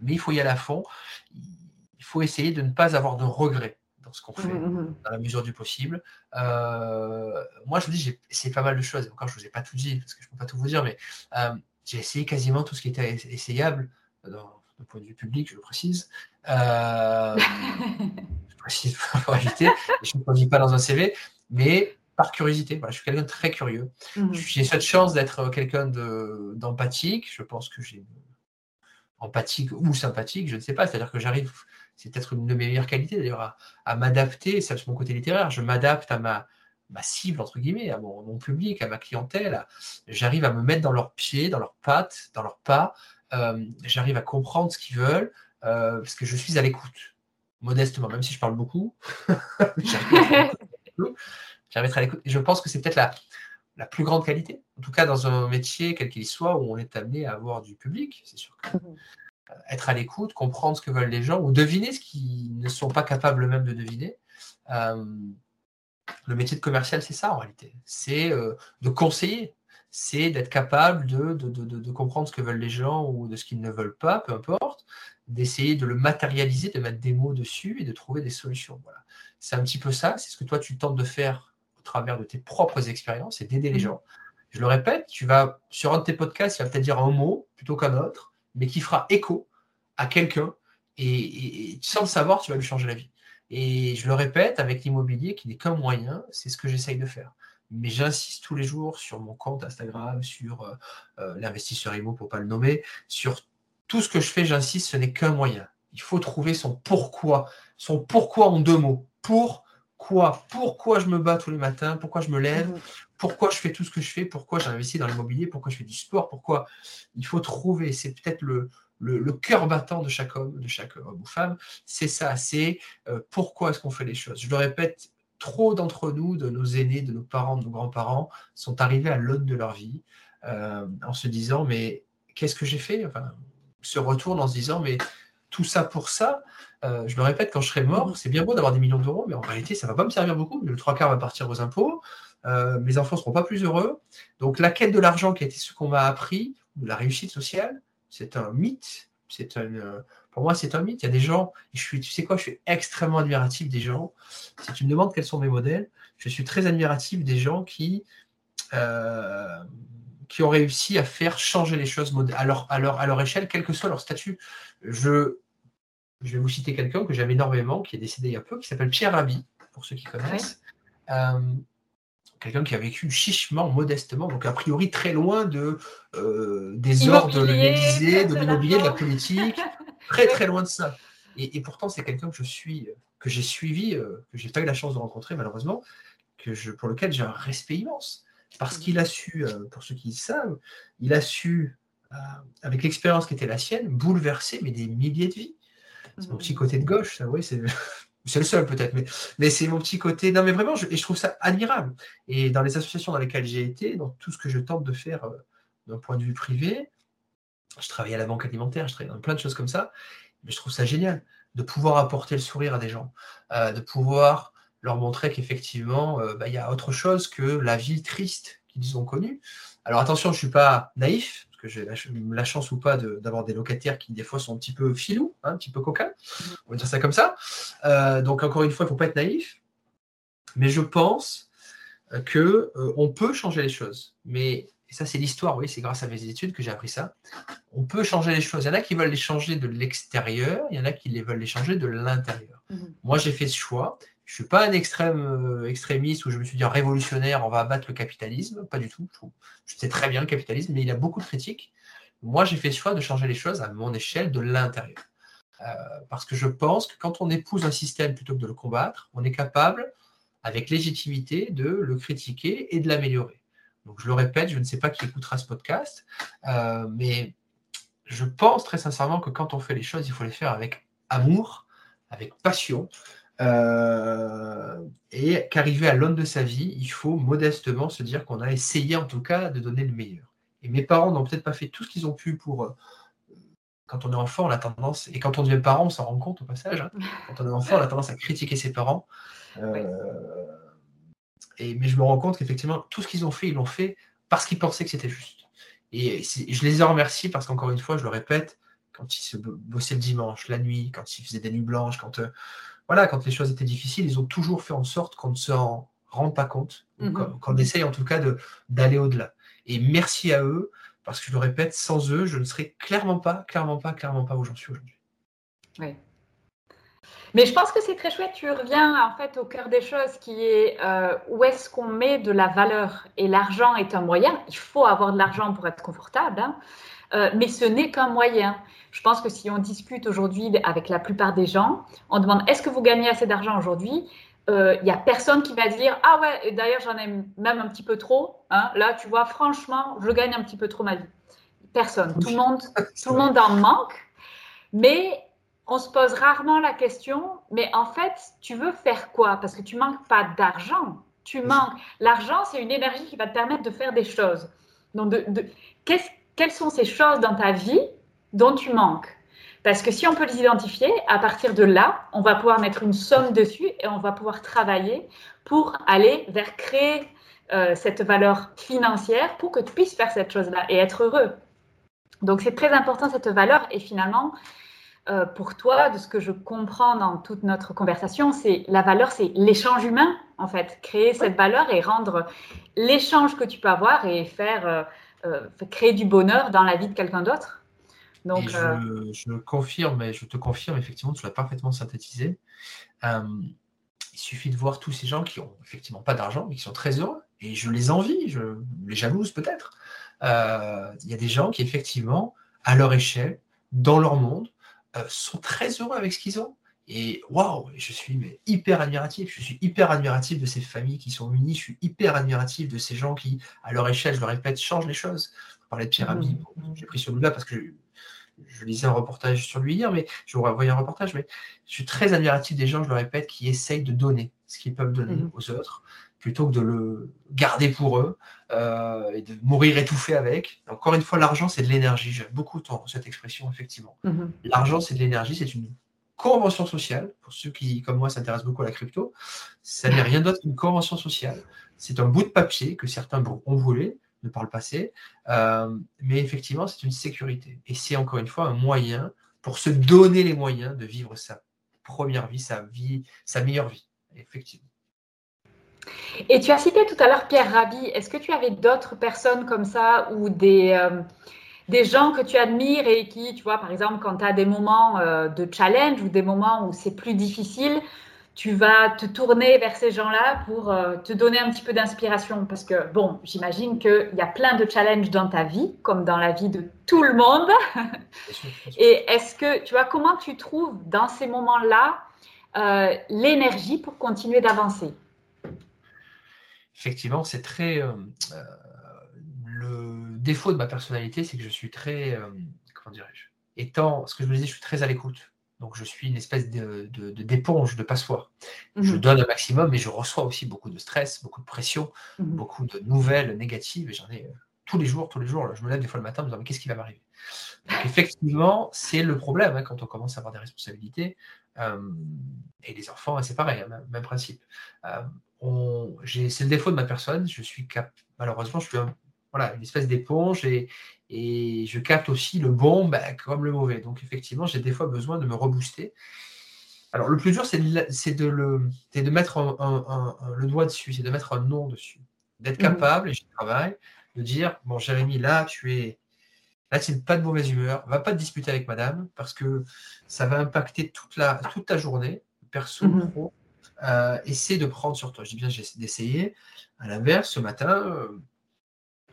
Mais il faut y aller à fond. Il faut essayer de ne pas avoir de regrets dans ce qu'on mmh fait, mmh dans la mesure du possible. Euh, moi, je vous dis, j'ai essayé pas mal de choses. encore, je ne vous ai pas tout dit, parce que je ne peux pas tout vous dire, mais euh, j'ai essayé quasiment tout ce qui était essayable, d'un point de vue public, je le précise. Euh, pour éviter, je ne dis pas dans un CV, mais par curiosité. Voilà, je suis quelqu'un de très curieux. J'ai cette chance d'être quelqu'un d'empathique. je pense que j'ai empathique ou sympathique, je ne sais pas. C'est-à-dire que j'arrive, c'est peut-être une de mes meilleures qualités d'ailleurs, à, m'adapter. C'est mon côté littéraire. Je m'adapte à ma, cible, entre guillemets, à mon, public, à ma clientèle. J'arrive à me mettre dans leurs pieds, dans leurs pattes, dans leurs pas. Euh, j'arrive à comprendre ce qu'ils veulent euh, parce que je suis à l'écoute modestement, même si je parle beaucoup. J'arrive à l'écoute. Je pense que c'est peut-être la, la plus grande qualité, en tout cas dans un métier, quel qu'il soit, où on est amené à avoir du public, c'est sûr que mhm. Être à l'écoute, comprendre ce que veulent les gens, ou deviner ce qu'ils ne sont pas capables même de deviner. Euh, le métier de commercial, c'est ça en réalité. C'est euh, de conseiller, c'est d'être capable de, de, de, de, comprendre ce que veulent les gens ou de ce qu'ils ne veulent pas, peu importe, d'essayer de le matérialiser, de mettre des mots dessus et de trouver des solutions. Voilà. C'est un petit peu ça, c'est ce que toi tu tentes de faire au travers de tes propres expériences et d'aider les mmh. gens. Je le répète, tu vas sur un de tes podcasts, il va peut-être dire un mot plutôt qu'un autre, mais qui fera écho à quelqu'un et, sans le savoir, tu vas lui changer la vie. Et je le répète, avec l'immobilier qui n'est qu'un moyen, c'est ce que j'essaye de faire. Mais j'insiste tous les jours sur mon compte Instagram, sur euh, euh, l'investisseur IMO pour pas le nommer, sur tout ce que je fais, j'insiste, ce n'est qu'un moyen. Il faut trouver son pourquoi, son pourquoi en deux mots. Pourquoi Pourquoi je me bats tous les matins? Pourquoi je me lève? Mhm. Pourquoi je fais tout ce que je fais Pourquoi j'ai investi dans l'immobilier Pourquoi je fais du sport Pourquoi Il faut trouver, c'est peut-être le, le, cœur battant de chaque homme, de chaque homme ou femme, c'est ça, c'est euh, pourquoi est-ce qu'on fait les choses? Je le répète, trop d'entre nous, de nos aînés, de nos parents, de nos grands-parents, sont arrivés à l'aune de leur vie euh, en se disant, mais qu'est-ce que j'ai fait? Enfin, se retourne en se disant mais tout ça pour ça, euh, je le répète, quand je serai mort, c'est bien beau d'avoir des millions d'euros, mais en réalité, ça ne va pas me servir beaucoup. Le trois quarts va partir aux impôts, euh, mes enfants ne seront pas plus heureux. Donc la quête de l'argent qui a été ce qu'on m'a appris, ou la réussite sociale, c'est un mythe. C'est une, Pour moi, c'est un mythe. Il y a des gens, je suis, tu sais quoi, je suis extrêmement admiratif des gens. Si tu me demandes quels sont mes modèles, je suis très admiratif des gens qui, euh, qui ont réussi à faire changer les choses à leur, à leur, à leur échelle, quel que soit leur statut. Je, je vais vous citer quelqu'un que j'aime énormément, qui est décédé il y a peu, qui s'appelle Pierre Rabhi, pour ceux qui connaissent. Euh, quelqu'un qui a vécu chichement, modestement, donc a priori très loin de, euh, des ordres de l'Élysée, de l'immobilier, de la politique, très très loin de ça. Et, pourtant, c'est quelqu'un que je suis, que j'ai suivi, euh, que j'ai pas eu la chance de rencontrer malheureusement, que je, pour lequel j'ai un respect immense. Parce qu'il a su, euh, pour ceux qui le savent, il a su, avec l'expérience qui était la sienne, bouleverser mais des milliers de vies. C'est mon mmh. petit côté de gauche, ça, oui, c'est c'est le seul peut-être, mais, c'est mon petit côté. Non, mais vraiment, je, je trouve ça admirable. Et dans les associations dans lesquelles j'ai été, dans tout ce que je tente de faire euh, d'un point de vue privé, je travaille à la banque alimentaire, je travaille dans plein de choses comme ça, mais je trouve ça génial de pouvoir apporter le sourire à des gens, euh, de pouvoir leur montrer qu'effectivement, euh, bah, il y a autre chose que la vie triste qu'ils ont connue. Alors attention, je ne suis pas naïf, que j'ai la, chance ou pas d'avoir des locataires qui des fois sont un petit peu filous, hein, un petit peu coquins, on va dire ça comme ça. Euh, donc encore une fois, il ne faut pas être naïf, mais je pense que euh, on peut changer les choses. Mais et ça c'est l'histoire, oui, c'est grâce à mes études que j'ai appris ça. On peut changer les choses. Il y en a qui veulent les changer de l'extérieur, il y en a qui les veulent les changer de l'intérieur. Mhm. Moi j'ai fait ce choix je suis pas un extrême euh, extrémiste où je me suis dit révolutionnaire, on va abattre le capitalisme, pas du tout. Je, sais très bien le capitalisme, mais il a beaucoup de critiques. Moi, j'ai fait le choix de changer les choses à mon échelle de l'intérieur. Euh, parce que je pense que quand on épouse un système plutôt que de le combattre, on est capable, avec légitimité, de le critiquer et de l'améliorer. Donc, je le répète, je ne sais pas qui écoutera ce podcast, euh, mais je pense très sincèrement que quand on fait les choses, il faut les faire avec amour, avec passion, euh, et qu'arrivé à l'aune de sa vie, il faut modestement se dire qu'on a essayé en tout cas de donner le meilleur. Et mes parents n'ont peut-être pas fait tout ce qu'ils ont pu pour. Euh, quand on est enfant, on a tendance, et quand on devient parent, on s'en rend compte au passage, hein. quand on est enfant, on a tendance à critiquer ses parents. Euh, et, mais je me rends compte qu'effectivement, tout ce qu'ils ont fait, ils l'ont fait parce qu'ils pensaient que c'était juste. Et je les ai remerciés parce qu'encore une fois, je le répète, quand ils se bossaient le dimanche, la nuit, quand ils faisaient des nuits blanches, quand voilà, quand les choses étaient difficiles, ils ont toujours fait en sorte qu'on ne se rende pas compte, mhm. qu'on essaye en tout cas d'aller au-delà. Et merci à eux, parce que je le répète, sans eux, je ne serais clairement pas, clairement pas, clairement pas où j'en suis aujourd'hui. Oui. Mais je pense que c'est très chouette. Tu reviens en fait au cœur des choses, qui est euh, où est-ce qu'on met de la valeur. Et l'argent est un moyen. Il faut avoir de l'argent pour être confortable. Hein. Euh, mais ce n'est qu'un moyen. Je pense que si on discute aujourd'hui avec la plupart des gens, on demande est-ce que vous gagnez assez d'argent aujourd'hui? Il euh, n'y a personne qui va dire ah ouais d'ailleurs j'en ai même un petit peu trop hein. là tu vois franchement je gagne un petit peu trop ma vie personne tout le monde tout le monde en manque mais on se pose rarement la question mais en fait tu veux faire quoi? Parce que tu manques pas d'argent. Tu manques l'argent c'est une énergie qui va te permettre de faire des choses. Donc de, quelles sont ces choses dans ta vie dont tu manques? Parce que si on peut les identifier, à partir de là, on va pouvoir mettre une somme dessus et on va pouvoir travailler pour aller vers créer euh, cette valeur financière pour que tu puisses faire cette chose-là et être heureux. Donc c'est très important cette valeur. Et finalement, euh, pour toi, de ce que je comprends dans toute notre conversation, c'est la valeur, c'est l'échange humain en fait, créer cette valeur et rendre l'échange que tu peux avoir et faire euh, euh, créer du bonheur dans la vie de quelqu'un d'autre. Donc, je, je, confirme, et je te confirme, effectivement, tu l'as parfaitement synthétisé. Il suffit de voir tous ces gens qui ont effectivement pas d'argent, mais qui sont très heureux. Et je les envie, je les jalouse peut-être. Il y a des gens qui, effectivement, à leur échelle, dans leur monde, sont très heureux avec ce qu'ils ont. Et waouh, je suis mais, hyper admiratif. Je suis hyper admiratif de ces familles qui sont unies. Je suis hyper admiratif de ces gens qui, à leur échelle, je le répète, changent les choses. On parlait de Pierre Ami. Mmh. J'ai pris sur lui là parce que je, lisais un reportage sur lui hier, mais je vous renvoyer un reportage. Mais je suis très admiratif des gens, je le répète, qui essayent de donner ce qu'ils peuvent donner mmh. aux autres plutôt que de le garder pour eux euh, et de mourir étouffé avec. Encore une fois, l'argent, c'est de l'énergie. J'aime beaucoup cette expression, effectivement. Mmh. L'argent, c'est de l'énergie, c'est une convention sociale, pour ceux qui, comme moi, s'intéressent beaucoup à la crypto, ça n'est rien d'autre qu'une convention sociale. C'est un bout de papier que certains ont volé de par le passé, euh, mais effectivement, c'est une sécurité. Et c'est encore une fois un moyen pour se donner les moyens de vivre sa première vie, sa vie, sa meilleure vie, effectivement. Et tu as cité tout à l'heure Pierre Rabhi. Est-ce que tu avais d'autres personnes comme ça ou des, euh, des gens que tu admires et qui, tu vois, par exemple, quand tu as des moments euh, de challenge ou des moments où c'est plus difficile, tu vas te tourner vers ces gens-là pour euh, te donner un petit peu d'inspiration? Parce que, bon, j'imagine qu'il y a plein de challenges dans ta vie, comme dans la vie de tout le monde. Et est-ce que, tu vois, comment tu trouves dans ces moments-là l'énergie pour continuer d'avancer? Effectivement, c'est très. Euh, euh, le défaut de ma personnalité, c'est que je suis très. Euh, comment dirais-je Étant, ce que je me disais, je suis très à l'écoute. Donc, je suis une espèce de, d'éponge, de, passoire. Je mhm. donne un maximum, mais je reçois aussi beaucoup de stress, beaucoup de pression, mhm. beaucoup de nouvelles négatives. Et j'en ai tous les jours, tous les jours. Je me lève des fois le matin en me disant, mais qu'est-ce qui va m'arriver? Donc, effectivement, c'est le problème hein, quand on commence à avoir des responsabilités. et les enfants, c'est pareil, hein, même, principe c'est le défaut de ma personne. Je suis cap, malheureusement, je suis voilà, une espèce d'éponge et, et je capte aussi le bon bah, comme le mauvais. Donc effectivement, j'ai des fois besoin de me rebooster. Alors le plus dur, c'est de, de, le, de mettre le doigt dessus, c'est de mettre un nom dessus, d'être mmh capable, et je travaille, de dire, bon Jérémy, là, tu es... Là, tu n'es pas de mauvaise humeur, va pas te disputer avec madame, parce que ça va impacter toute, la, toute ta journée, perso, mmh pro, euh, essaie de prendre sur toi. Je dis bien j'essaie d'essayer. À l'inverse, ce matin, euh,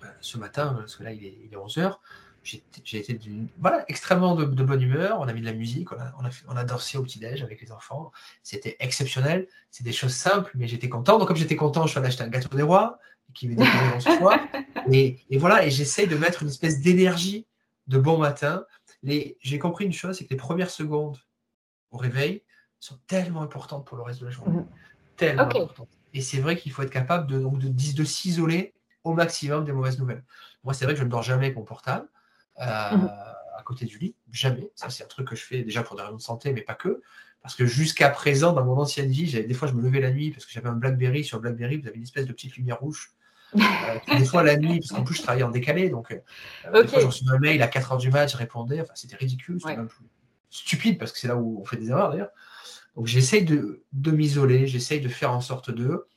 bah, ce matin, parce que là il est, 11h, j'ai été voilà, extrêmement de, bonne humeur. On a mis de la musique, on a, on a, on a dansé au petit-déj avec les enfants. C'était exceptionnel. C'est des choses simples, mais j'étais content. Donc, comme j'étais content, je suis allé acheter un gâteau des rois qui m'est découvert ce soir. Et, et voilà, et j'essaye de mettre une espèce d'énergie de bon matin. J'ai compris une chose, c'est que les premières secondes au réveil, sont tellement importantes pour le reste de la journée. Mhm. Tellement importantes. Et c'est vrai qu'il faut être capable de, donc, de, de s'isoler au maximum des mauvaises nouvelles. Moi, c'est vrai que je ne dors jamais avec mon portable euh, mhm. à côté du lit. Jamais. Ça, c'est un truc que je fais déjà pour des raisons de santé, mais pas que. Parce que jusqu'à présent, dans mon ancienne vie, des fois, je me levais la nuit parce que j'avais un Blackberry. Sur Blackberry, vous avez une espèce de petite lumière rouge. Euh, des fois la nuit, parce qu'en plus je travaillais en décalé, donc euh, des fois je reçu un mail à 4h du match, je répondais, enfin c'était ridicule, c'était même plus stupide parce que c'est là où on fait des erreurs d'ailleurs. Donc j'essaye de, m'isoler, j'essaye de faire en sorte de.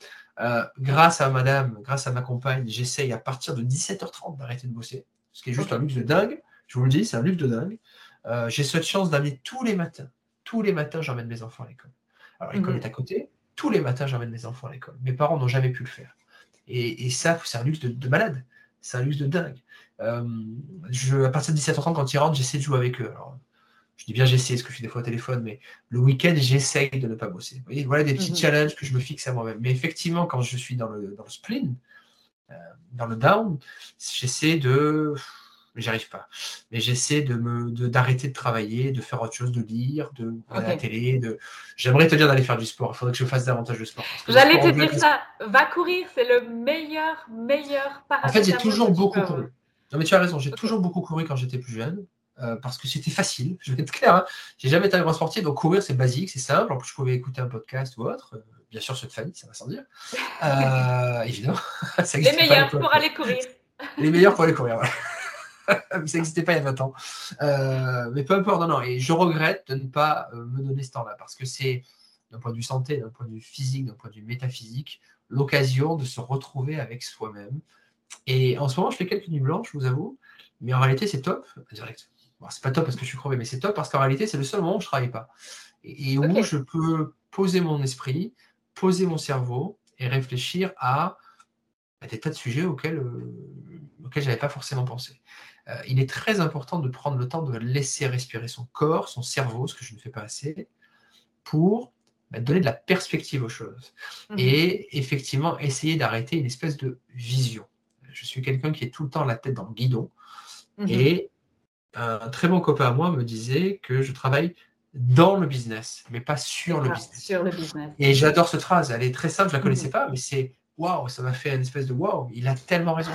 Euh, grâce à madame, grâce à ma compagne, j'essaye à partir de 17h30 d'arrêter de bosser, ce qui est juste un luxe de dingue. Je vous le dis, c'est un luxe de dingue. Euh, j'ai cette chance d'amener tous les matins. Tous les matins, j'emmène mes enfants à l'école. Alors l'école mhm. est à côté. Tous les matins, j'emmène mes enfants à l'école. Mes parents n'ont jamais pu le faire. Et, ça, c'est un luxe de, malade. C'est un luxe de dingue. Euh, je, à partir de 17h30, quand ils rentrent, j'essaie de jouer avec eux. Alors, je dis bien j'essaie, ce que je suis des fois au téléphone, mais le week-end, j'essaye de ne pas bosser. voilà des petits mhm. challenges que je me fixe à moi-même. Mais effectivement, quand je suis dans le, dans le spleen, euh, dans le down, j'essaie de. Mais j'arrive pas. Mais j'essaie de me d'arrêter de, travailler, de faire autre chose, de lire, de regarder la télé. De... J'aimerais te dire d'aller faire du sport. Il faudrait que je fasse davantage de sport. J'allais te dire ça. Va courir, c'est le meilleur, meilleur En fait, j'ai toujours beaucoup couru. Non, mais tu as raison, j'ai toujours beaucoup couru quand j'étais plus jeune. Euh, parce que c'était facile, je vais être clair. Hein. J'ai jamais été un grand sportif, donc courir c'est basique, c'est simple. En plus, je pouvais écouter un podcast ou autre. Euh, bien sûr, ceux de famille, ça va sans dire. Euh, évidemment. Les meilleurs pour aller courir. Les meilleurs pour aller courir, voilà. ça n'existait pas il y a 20 ans. mais peu importe, non, non. Et je regrette de ne pas me donner ce temps-là parce que c'est, d'un point de vue santé, d'un point de vue physique, d'un point de vue métaphysique, l'occasion de se retrouver avec soi-même. Et en ce moment, je fais quelques nuits blanches, je vous avoue. Mais en réalité, c'est top. Bon, c'est pas top parce que je suis crevé, mais c'est top parce qu'en réalité, c'est le seul moment où je travaille pas. Et, où je peux poser mon esprit, poser mon cerveau et réfléchir à, des tas de sujets auxquels, euh, auxquels je n'avais pas forcément pensé. Euh, il est très important de prendre le temps de laisser respirer son corps, son cerveau, ce que je ne fais pas assez, pour bah, donner de la perspective aux choses. Mhm. Et effectivement, essayer d'arrêter une espèce de vision. Je suis quelqu'un qui est tout le temps la tête dans le guidon. Mhm. Et un très bon copain à moi me disait que je travaille dans le business, mais pas sur le, business. sur le business. Et j'adore cette phrase. Elle est très simple, je ne la connaissais mhm. pas, mais c'est waouh, ça m'a fait une espèce de waouh. Il a tellement raison,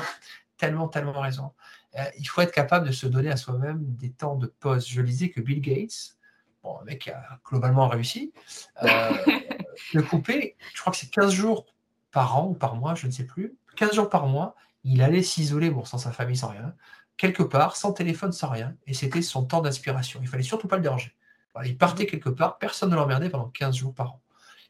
tellement, tellement raison. Euh, il faut être capable de se donner à soi-même des temps de pause. Je lisais que Bill Gates, bon, un mec qui a globalement réussi, euh, de couper, je crois que c'est 15 jours par an ou par mois, je ne sais plus, 15 jours par mois, il allait s'isoler, bon, sans sa famille, sans rien, quelque part, sans téléphone, sans rien, et c'était son temps d'inspiration. Il fallait surtout pas le déranger. il partait quelque part, personne ne l'emmerdait pendant 15 jours par an.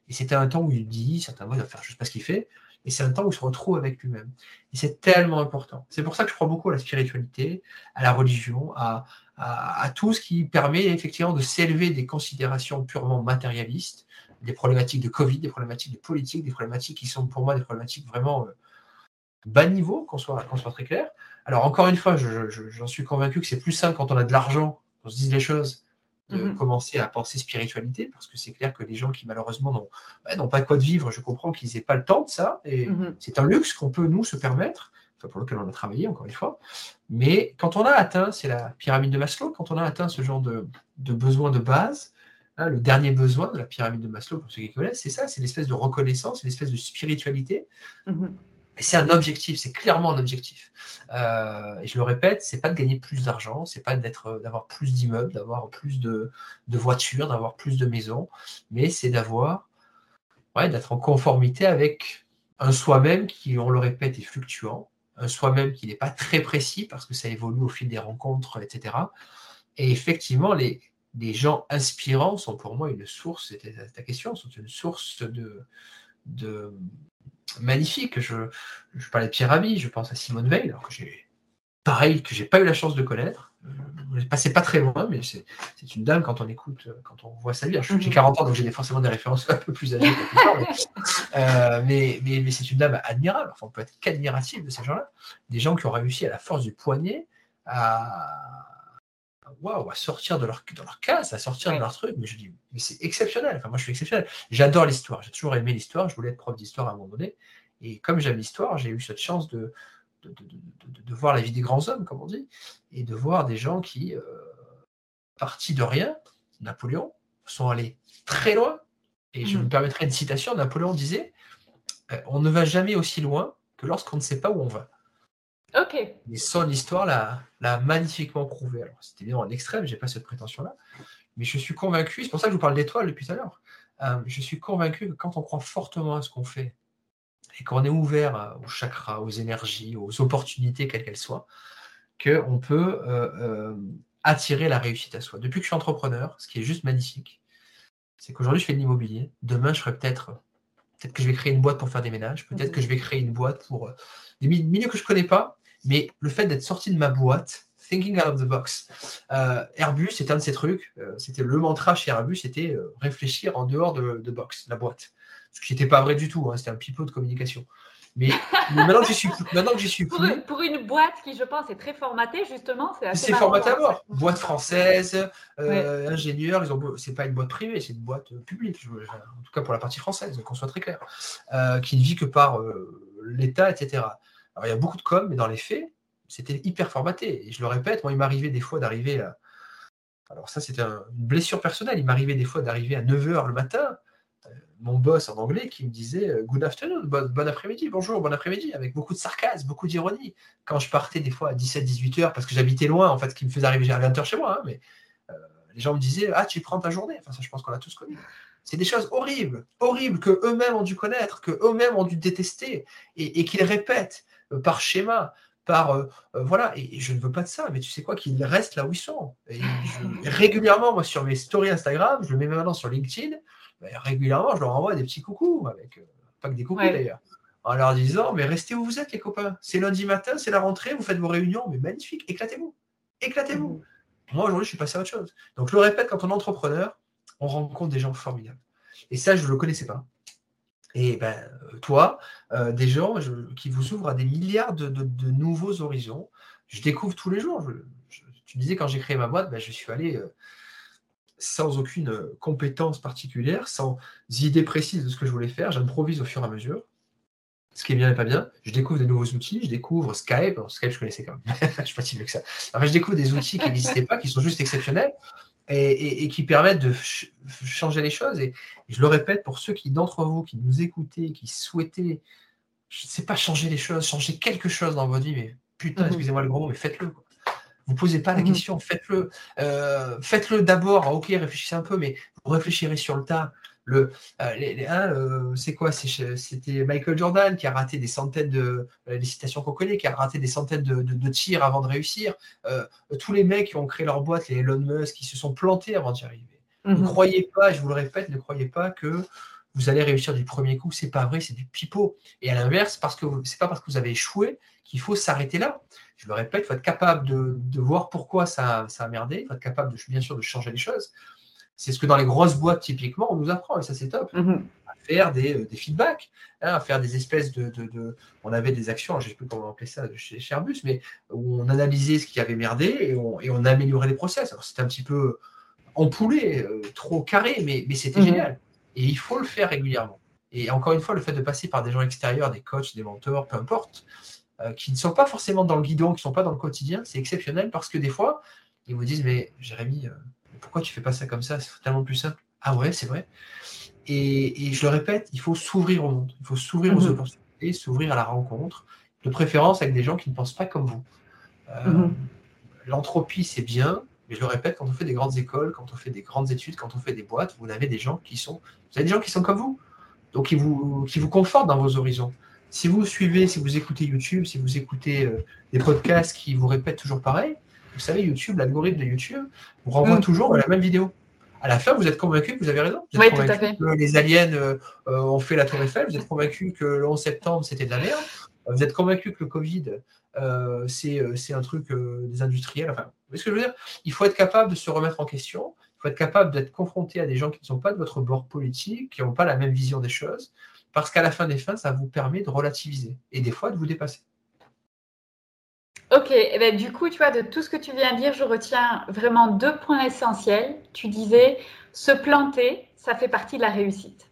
Et c'était un temps où il dit, certains mots, il va faire juste pas ce qu'il fait, et c'est un temps où il se retrouve avec lui-même. Et c'est tellement important. C'est pour ça que je crois beaucoup à la spiritualité, à la religion, à, à, tout ce qui permet effectivement de s'élever des considérations purement matérialistes, des problématiques de Covid, des problématiques de politique, des problématiques qui sont pour moi des problématiques vraiment euh, bas niveau, qu'on soit, soit très clair. Alors encore une fois, j'en suis convaincu que c'est plus simple quand on a de l'argent, qu'on se dise les choses, de mhm. commencer à penser spiritualité, parce que c'est clair que les gens qui malheureusement n'ont bah, pas de quoi de vivre, je comprends qu'ils n'aient pas le temps de ça, et mhm. c'est un luxe qu'on peut nous se permettre, enfin, pour lequel on a travaillé encore une fois. Mais quand on a atteint, c'est la pyramide de Maslow, quand on a atteint ce genre de, de besoins de base, hein, le dernier besoin de la pyramide de Maslow, pour ceux qui connaissent, c'est ça, c'est l'espèce de reconnaissance, l'espèce de spiritualité. C'est un objectif, c'est clairement un objectif. Euh, et je le répète, c'est pas de gagner plus d'argent, c'est pas d'être, d'avoir plus d'immeubles, d'avoir plus de, voitures, d'avoir plus de maisons, mais c'est d'avoir, ouais, d'être en conformité avec un soi-même qui, on le répète, est fluctuant, un soi-même qui n'est pas très précis parce que ça évolue au fil des rencontres, etc. Et effectivement, les, gens inspirants sont pour moi une source, c'était ta question, sont une source de, magnifique. Je, je parlais de Pierre Rabhi, je pense à Simone Veil, alors que j'ai pareil, que j'ai pas eu la chance de connaître. Je euh, passé pas très loin, mais c'est une dame quand on écoute, euh, quand on voit sa vie. J'ai 40 mhm. ans, donc j'ai forcément des références un peu plus âgées. Euh, mais, mais, mais, c'est une dame admirable. Enfin, on peut être qu'admiratif de ces gens-là. Des gens qui ont réussi à la force du poignet à, waouh, à sortir de leur, leur case, à sortir de leur truc. Mais je dis, mais c'est exceptionnel. Enfin, moi, je suis exceptionnel. J'adore l'histoire. J'ai toujours aimé l'histoire. Je voulais être prof d'histoire à un moment donné. Et comme j'aime l'histoire, j'ai eu cette chance de de, voir la vie des grands hommes, comme on dit, et de voir des gens qui, euh, partis de rien, Napoléon, sont allés très loin. Et je me mhm. permettrai une citation. Napoléon disait euh, On ne va jamais aussi loin que lorsqu'on ne sait pas où on va. Ok. Mais son histoire l'a magnifiquement prouvé. Alors, c'était bien en extrême, j'ai pas cette prétention-là. Mais je suis convaincu, c'est pour ça que je vous parle d'étoiles depuis tout à l'heure. Euh, je suis convaincu que quand on croit fortement à ce qu'on fait et qu'on est ouvert aux chakras, aux énergies, aux opportunités, quelles qu'elles soient, qu'on peut euh, euh, attirer la réussite à soi. Depuis que je suis entrepreneur, ce qui est juste magnifique, c'est qu'aujourd'hui je fais de l'immobilier. Demain, je ferai peut-être, peut-être que je vais créer une boîte pour faire des ménages, peut-être mhm. que je vais créer une boîte pour des milieux que je ne connais pas, mais le fait d'être sorti de ma boîte, thinking out of the box. Euh, Airbus, c'est un de ces trucs. Euh, c'était le mantra chez Airbus, c'était euh, réfléchir en dehors de, de, box, la boîte. Ce qui n'était pas vrai du tout. Hein, c'était un pipeau de communication. Mais, maintenant que j'y suis, maintenant que suis pour, une, pour, une, boîte qui, je pense, est très formatée, justement, c'est assez. C'est formaté à mort. Boîte française, ingénieur, ils ont. C'est pas une boîte privée, c'est une boîte publique. en tout cas pour la partie française, qu'on soit très clair, qui ne vit que par l'État, etc. Alors, il y a beaucoup de com, mais dans les faits, c'était hyper formaté. Et je le répète, moi, il m'arrivait des fois d'arriver à. Alors, ça, c'était une blessure personnelle. Il m'arrivait des fois d'arriver à 9h le matin. Euh, mon boss en anglais qui me disait euh, Good afternoon, bon, après-midi, bonjour, bon après-midi, avec beaucoup de sarcasme, beaucoup d'ironie. Quand je partais des fois à 17-18 h parce que j'habitais loin, en fait, qui me faisait arriver à 20 h chez moi, hein, mais euh, les gens me disaient Ah, tu prends ta journée. Enfin, ça, je pense qu'on l'a tous connu. C'est des choses horribles, horribles que eux-mêmes ont dû connaître, que eux-mêmes ont dû détester et qu'ils répètent. Euh, par schéma, par euh, euh, voilà, et, je ne veux pas de ça, mais tu sais quoi, qu'ils restent là où ils sont. Et régulièrement, moi, sur mes stories Instagram, je le mets maintenant sur LinkedIn, régulièrement, je leur envoie des petits coucous, avec pas que des coucous d'ailleurs, en leur disant, mais restez où vous êtes, les copains. C'est lundi matin, c'est la rentrée, vous faites vos réunions, mais magnifique, éclatez-vous, éclatez-vous. Mmh. Moi, aujourd'hui, je suis passé à autre chose. Donc, je le répète, quand on est entrepreneur, on rencontre des gens formidables. Et ça, je ne le connaissais pas. Et ben, euh, toi, euh, des gens qui vous ouvrent à des milliards de, nouveaux horizons. Je découvre tous les jours. tu disais, quand j'ai créé ma boîte, ben, je suis allé euh, sans aucune compétence particulière, sans idée précise de ce que je voulais faire. J'improvise au fur et à mesure. Ce qui est bien et pas bien. Je découvre des nouveaux outils. Je découvre Skype. Skype, je connaissais quand même. je suis pas si vieux que ça. je découvre des outils qui n'existaient pas, qui sont juste exceptionnels et, qui permettent de changer les choses. Et, je le répète pour ceux qui d'entre vous qui nous écoutez, qui souhaitaient, je ne sais pas, changer les choses, changer quelque chose dans votre vie, mais putain, mhm. excusez-moi le gros mot, mais faites-le. Vous posez pas la mhm. question, faites-le. Euh, faites-le d'abord. Ok, réfléchissez un peu, mais vous réfléchirez sur le tas. Le, euh, hein, euh, c'est quoi? C'était Michael Jordan qui a raté des centaines de les citations qu'on connaît, qui a raté des centaines de, tirs avant de réussir. tous les mecs qui ont créé leur boîte, les Elon Musk, qui se sont plantés avant d'y arriver. Ne mhm. croyez pas, je vous le répète, ne croyez pas que vous allez réussir du premier coup. C'est pas vrai, c'est du pipeau. Et à l'inverse, parce que c'est pas parce que vous avez échoué qu'il faut s'arrêter là. Je le répète, il faut être capable de, voir pourquoi ça, ça, a merdé. Il faut être capable, de, bien sûr, de changer les choses. C'est ce que dans les grosses boîtes, typiquement, on nous apprend, et ça, c'est top. Mhm. À faire des, euh, des feedbacks, hein, à faire des espèces de, de, On avait des actions, je ne sais plus comment on appelait ça chez, Airbus, mais où on analysait ce qui avait merdé et on, et on améliorait les process. Alors, c'était un petit peu empoulé, euh, trop carré, mais, mais c'était mhm. génial. Et il faut le faire régulièrement. Et encore une fois, le fait de passer par des gens extérieurs, des coachs, des mentors, peu importe, euh, qui ne sont pas forcément dans le guidon, qui ne sont pas dans le quotidien, c'est exceptionnel parce que des fois, ils vous disent Mais Jérémy, euh, pourquoi tu fais pas ça comme ça? C'est tellement plus simple. Ah ouais, c'est vrai. Et, je le répète, il faut s'ouvrir au monde, il faut s'ouvrir aux mhm. opportunités, s'ouvrir à la rencontre, de préférence avec des gens qui ne pensent pas comme vous. Euh, mhm. L'entropie, c'est bien, mais je le répète, quand on fait des grandes écoles, quand on fait des grandes études, quand on fait des boîtes, vous avez des gens qui sont, vous avez des gens qui sont comme vous, donc qui vous, qui vous confortent dans vos horizons. Si vous suivez, si vous écoutez YouTube, si vous écoutez euh, des podcasts qui vous répètent toujours pareil, vous savez, YouTube, l'algorithme de YouTube vous renvoie mm. toujours à la même vidéo. À la fin, vous êtes convaincu que vous avez raison. Vous êtes oui, tout à fait. que les aliens euh, euh, ont fait la Tour Eiffel. Vous êtes convaincu que le 11 septembre, c'était de la merde. Vous êtes convaincu que le Covid, c'est un truc des industriels. Enfin, vous voyez ce que je veux dire? Il faut être capable de se remettre en question. Il faut être capable d'être confronté à des gens qui ne sont pas de votre bord politique, qui n'ont pas la même vision des choses. Parce qu'à la fin des fins, ça vous permet de relativiser et des fois de vous dépasser. Ok, eh ben, du coup, tu vois, de tout ce que tu viens de dire, je retiens vraiment deux points essentiels. Tu disais, se planter, ça fait partie de la réussite.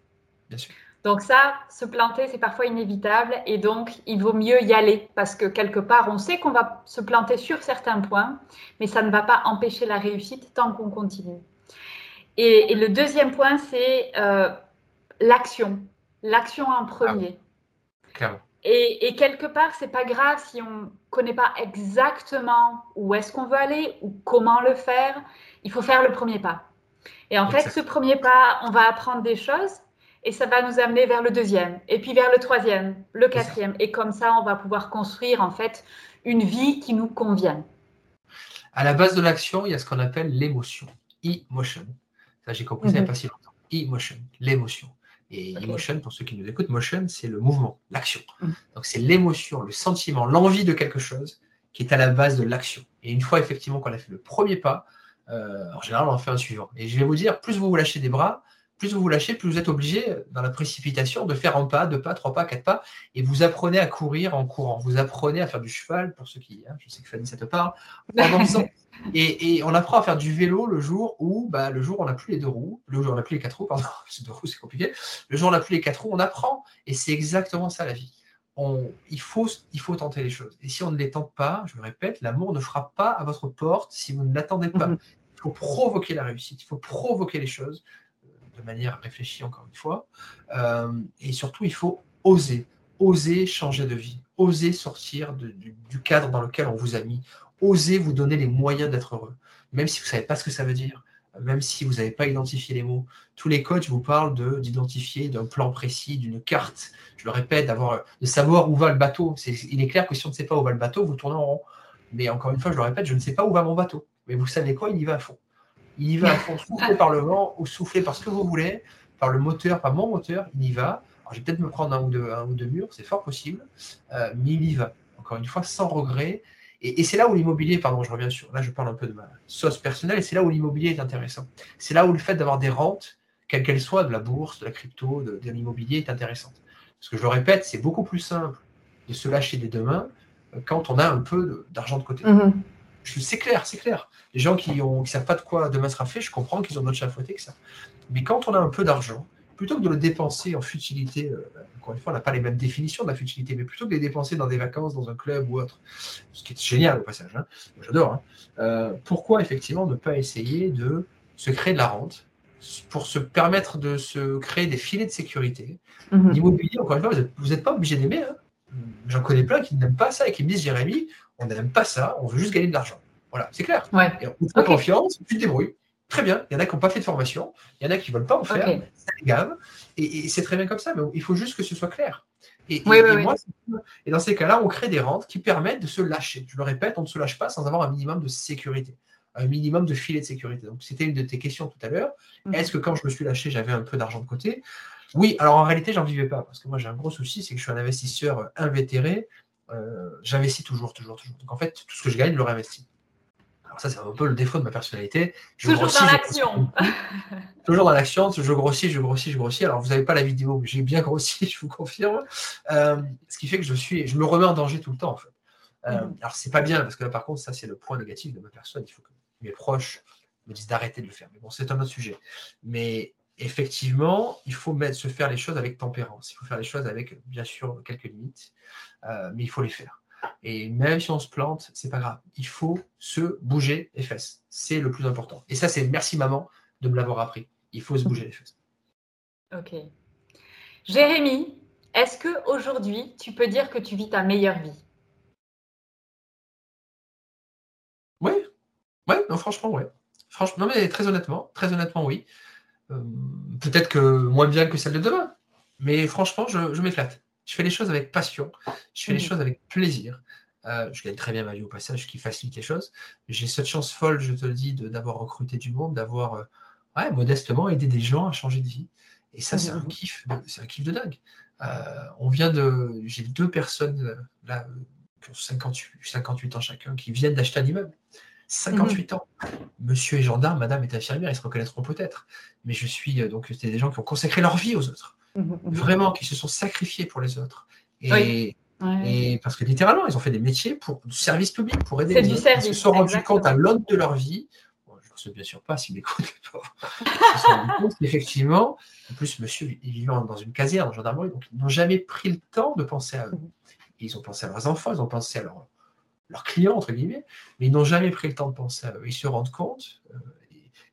Bien sûr. Donc ça, se planter, c'est parfois inévitable et donc il vaut mieux y aller parce que quelque part, on sait qu'on va se planter sur certains points, mais ça ne va pas empêcher la réussite tant qu'on continue. Et, le deuxième point, c'est euh, l'action l'action en premier. Et, quelque part, c'est pas grave si on connaît pas exactement où est-ce qu'on veut aller ou comment le faire. Il faut faire le premier pas. Et en fait, ce premier pas, on va apprendre des choses et ça va nous amener vers le deuxième, et puis vers le troisième, le quatrième. Et comme ça, on va pouvoir construire en fait une vie qui nous convient. À la base de l'action, il y a ce qu'on appelle l'émotion, e-motion. Ça, j'ai compris ça il n'y a mhm. pas si longtemps. E-motion, l'émotion. Et emotion, pour ceux qui nous écoutent, motion, c'est le mouvement, l'action. Mm. Donc c'est l'émotion, le sentiment, l'envie de quelque chose qui est à la base de l'action. Et une fois effectivement qu'on a fait le premier pas, euh, en général, on en fait un suivant. Et je vais vous dire, plus vous vous lâchez des bras, plus vous vous lâchez, plus vous êtes obligé, dans la précipitation, de faire un pas, deux pas, trois pas, quatre pas, et vous apprenez à courir en courant. Vous apprenez à faire du cheval, pour ceux qui, hein, je sais que Fanny, ça te parle, Et, on apprend à faire du vélo le jour où, bah, le jour où on n'a plus les deux roues, le jour où on n'a plus les quatre roues, pardon, c'est deux roues, c'est compliqué. Le jour où on n'a plus les quatre roues, on apprend. Et c'est exactement ça la vie. On, il, faut, il faut tenter les choses. Et si on ne les tente pas, je le répète, l'amour ne frappe pas à votre porte si vous ne l'attendez pas. Mhm. Il faut provoquer la réussite, il faut provoquer les choses de manière réfléchie, encore une fois. Euh, et surtout, il faut oser, oser changer de vie, oser sortir du, cadre dans lequel on vous a mis, osez vous donner les moyens d'être heureux, même si vous ne savez pas ce que ça veut dire, même si vous n'avez pas identifié les mots. Tous les coachs vous parlent de, d'identifier d'un plan précis, d'une carte. Je le répète, de savoir où va le bateau. il est clair que si on ne sait pas où va le bateau, vous tournez en rond. Mais encore une fois, je le répète, je ne sais pas où va mon bateau. Mais vous savez quoi, il y va à fond. Il y va à fond, soufflé par le vent ou soufflé par ce que vous voulez, par le moteur, par mon moteur, il y va. Alors, je vais peut-être me prendre un ou deux, un ou deux murs, c'est fort possible, euh, mais il y va. Encore une fois, sans regret, et, c'est là où l'immobilier, pardon, je reviens sur, là je parle un peu de ma sauce personnelle, et c'est là où l'immobilier est intéressant. C'est là où le fait d'avoir des rentes, quelles qu'elles soient, de la bourse, de la crypto, de, l'immobilier, est intéressant. Parce que je le répète, c'est beaucoup plus simple de se lâcher des deux mains euh, quand on a un peu d'argent de côté. Mm-hmm. C'est clair, c'est clair. Les gens qui ne savent pas de quoi demain sera fait, je comprends qu'ils ont d'autres chafouettes que ça. Mais quand on a un peu d'argent, plutôt que de le dépenser en futilité, euh, encore une fois, on n'a pas les mêmes définitions de la futilité, mais plutôt que de les dépenser dans des vacances, dans un club ou autre, ce qui est génial au passage, hein, j'adore, hein, euh, pourquoi effectivement ne pas essayer de se créer de la rente pour se permettre de se créer des filets de sécurité? Mhm. L'immobilier, encore une fois, vous n'êtes pas obligé d'aimer. Hein. J'en connais plein qui n'aiment pas ça et qui me disent Jérémy, on n'aime pas ça, on veut juste gagner de l'argent. Voilà, c'est clair. Ouais. Et on te confiance, tu te débrouilles. Très bien. Il y en a qui n'ont pas fait de formation, il y en a qui ne veulent pas en faire, ça les gave. Et, c'est très bien comme ça, mais il faut juste que ce soit clair. Et, et dans ces cas-là, on crée des rentes qui permettent de se lâcher. Je le répète, on ne se lâche pas sans avoir un minimum de sécurité, un minimum de filet de sécurité. Donc, c'était une de tes questions tout à l'heure. Mhm. Est-ce que quand je me suis lâché, j'avais un peu d'argent de côté? Oui, alors en réalité, j'en vivais pas. Parce que moi, j'ai un gros souci, c'est que je suis un investisseur invétéré. Euh, j'investis toujours, toujours, toujours. Donc, en fait, tout ce que je gagne, je le réinvestis. Alors ça, c'est un peu le défaut de ma personnalité. toujours dans l'action. toujours dans l'action. Je grossis, je grossis, je grossis. Alors, vous n'avez pas la vidéo, mais j'ai bien grossi, je vous confirme. Euh, ce qui fait que je suis, je me remets en danger tout le temps, en fait. Euh, mm. Alors, c'est pas bien, parce que là, par contre, ça, c'est le point négatif de ma personne. Il faut que mes proches me disent d'arrêter de le faire. Mais bon, c'est un autre sujet. Mais effectivement, il faut mettre, se faire les choses avec tempérance. Il faut faire les choses avec, bien sûr, quelques limites, euh, mais il faut les faire. Et même si on se plante, c'est pas grave. Il faut se bouger les fesses. C'est le plus important. Et ça, c'est merci maman de me l'avoir appris. Il faut se bouger les fesses. Ok. Jérémy, est-ce que aujourd'hui tu peux dire que tu vis ta meilleure vie? Oui. Oui, non, franchement, oui. Franchement, non, mais très honnêtement, très honnêtement, oui. Euh, peut-être que moins bien que celle de demain. Mais franchement, je m'éclate. Je fais les choses avec passion, je fais les mmh. choses avec plaisir. Euh, je gagne très bien ma vie au passage, ce qui facilite les choses. J'ai cette chance folle, je te le dis, d'avoir recruté du monde, d'avoir euh, modestement aidé des gens à changer de vie. Et ça, c'est un kiff, c'est un kiff de dingue. Euh, on vient de, j'ai deux personnes là qui ont 58, 58 ans chacun, qui viennent d'acheter un immeuble. 58 mmh. ans. Monsieur est gendarme, madame est infirmière, ils se reconnaîtront peut-être. Mais je suis donc, c'est des gens qui ont consacré leur vie aux autres. Mmh, mmh, mmh. Vraiment, qui se sont sacrifiés pour les autres. Et, et parce que littéralement, ils ont fait des métiers pour du service public, pour aider les autres. Service, ils se sont rendus compte à l'aune de leur vie. je ne sais bien sûr pas s'ils m'écoutent, ils se sont rendus compte qu'effectivement, en plus, monsieur, il vivait dans une caserne en gendarmerie, donc ils n'ont jamais pris le temps de penser à eux. Ils ont pensé à leurs enfants, ils ont pensé à leurs clients, entre guillemets, mais ils n'ont jamais pris le temps de penser à eux. Ils se rendent compte euh,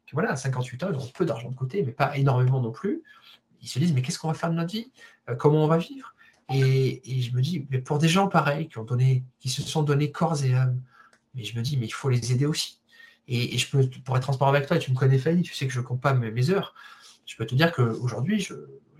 que voilà, à 58 ans, ils ont peu d'argent de côté, mais pas énormément non plus ils se disent mais qu'est-ce qu'on va faire de notre vie? Euh, Comment on va vivre? Et, je me dis, mais pour des gens pareils qui ont donné, qui se sont donnés corps et âme, mais je me dis, mais il faut les aider aussi. Et, je peux, pour être transparent avec toi, et tu me connais Fanny, tu sais que je ne compte pas mes, heures. Je peux te dire qu'aujourd'hui, je...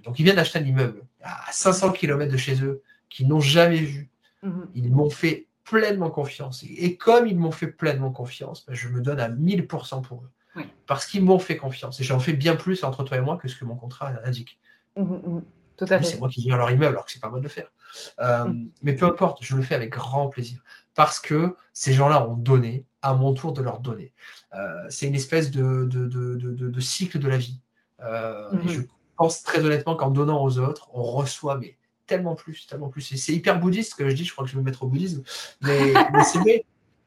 donc ils viennent d'acheter un immeuble à 500 km de chez eux, qu'ils n'ont jamais vu. Mhm. Ils m'ont fait pleinement confiance. Et, comme ils m'ont fait pleinement confiance, ben, je me donne à 1000% pour eux. Parce qu'ils m'ont fait confiance. Et j'en fais bien plus entre toi et moi que ce que mon contrat indique. Mmh, mmh, mmh. Tout à fait. C'est moi qui viens leur immeuble alors que c'est pas moi de le faire. Euh, mais peu importe, je le fais avec grand plaisir. Parce que ces gens-là ont donné, à mon tour de leur donner. Euh, c'est une espèce de, de, cycle de la vie. Euh, et je pense très honnêtement qu'en donnant aux autres, on reçoit mais tellement plus, tellement plus. C'est hyper bouddhiste ce que je dis, je crois que je vais me mettre au bouddhisme.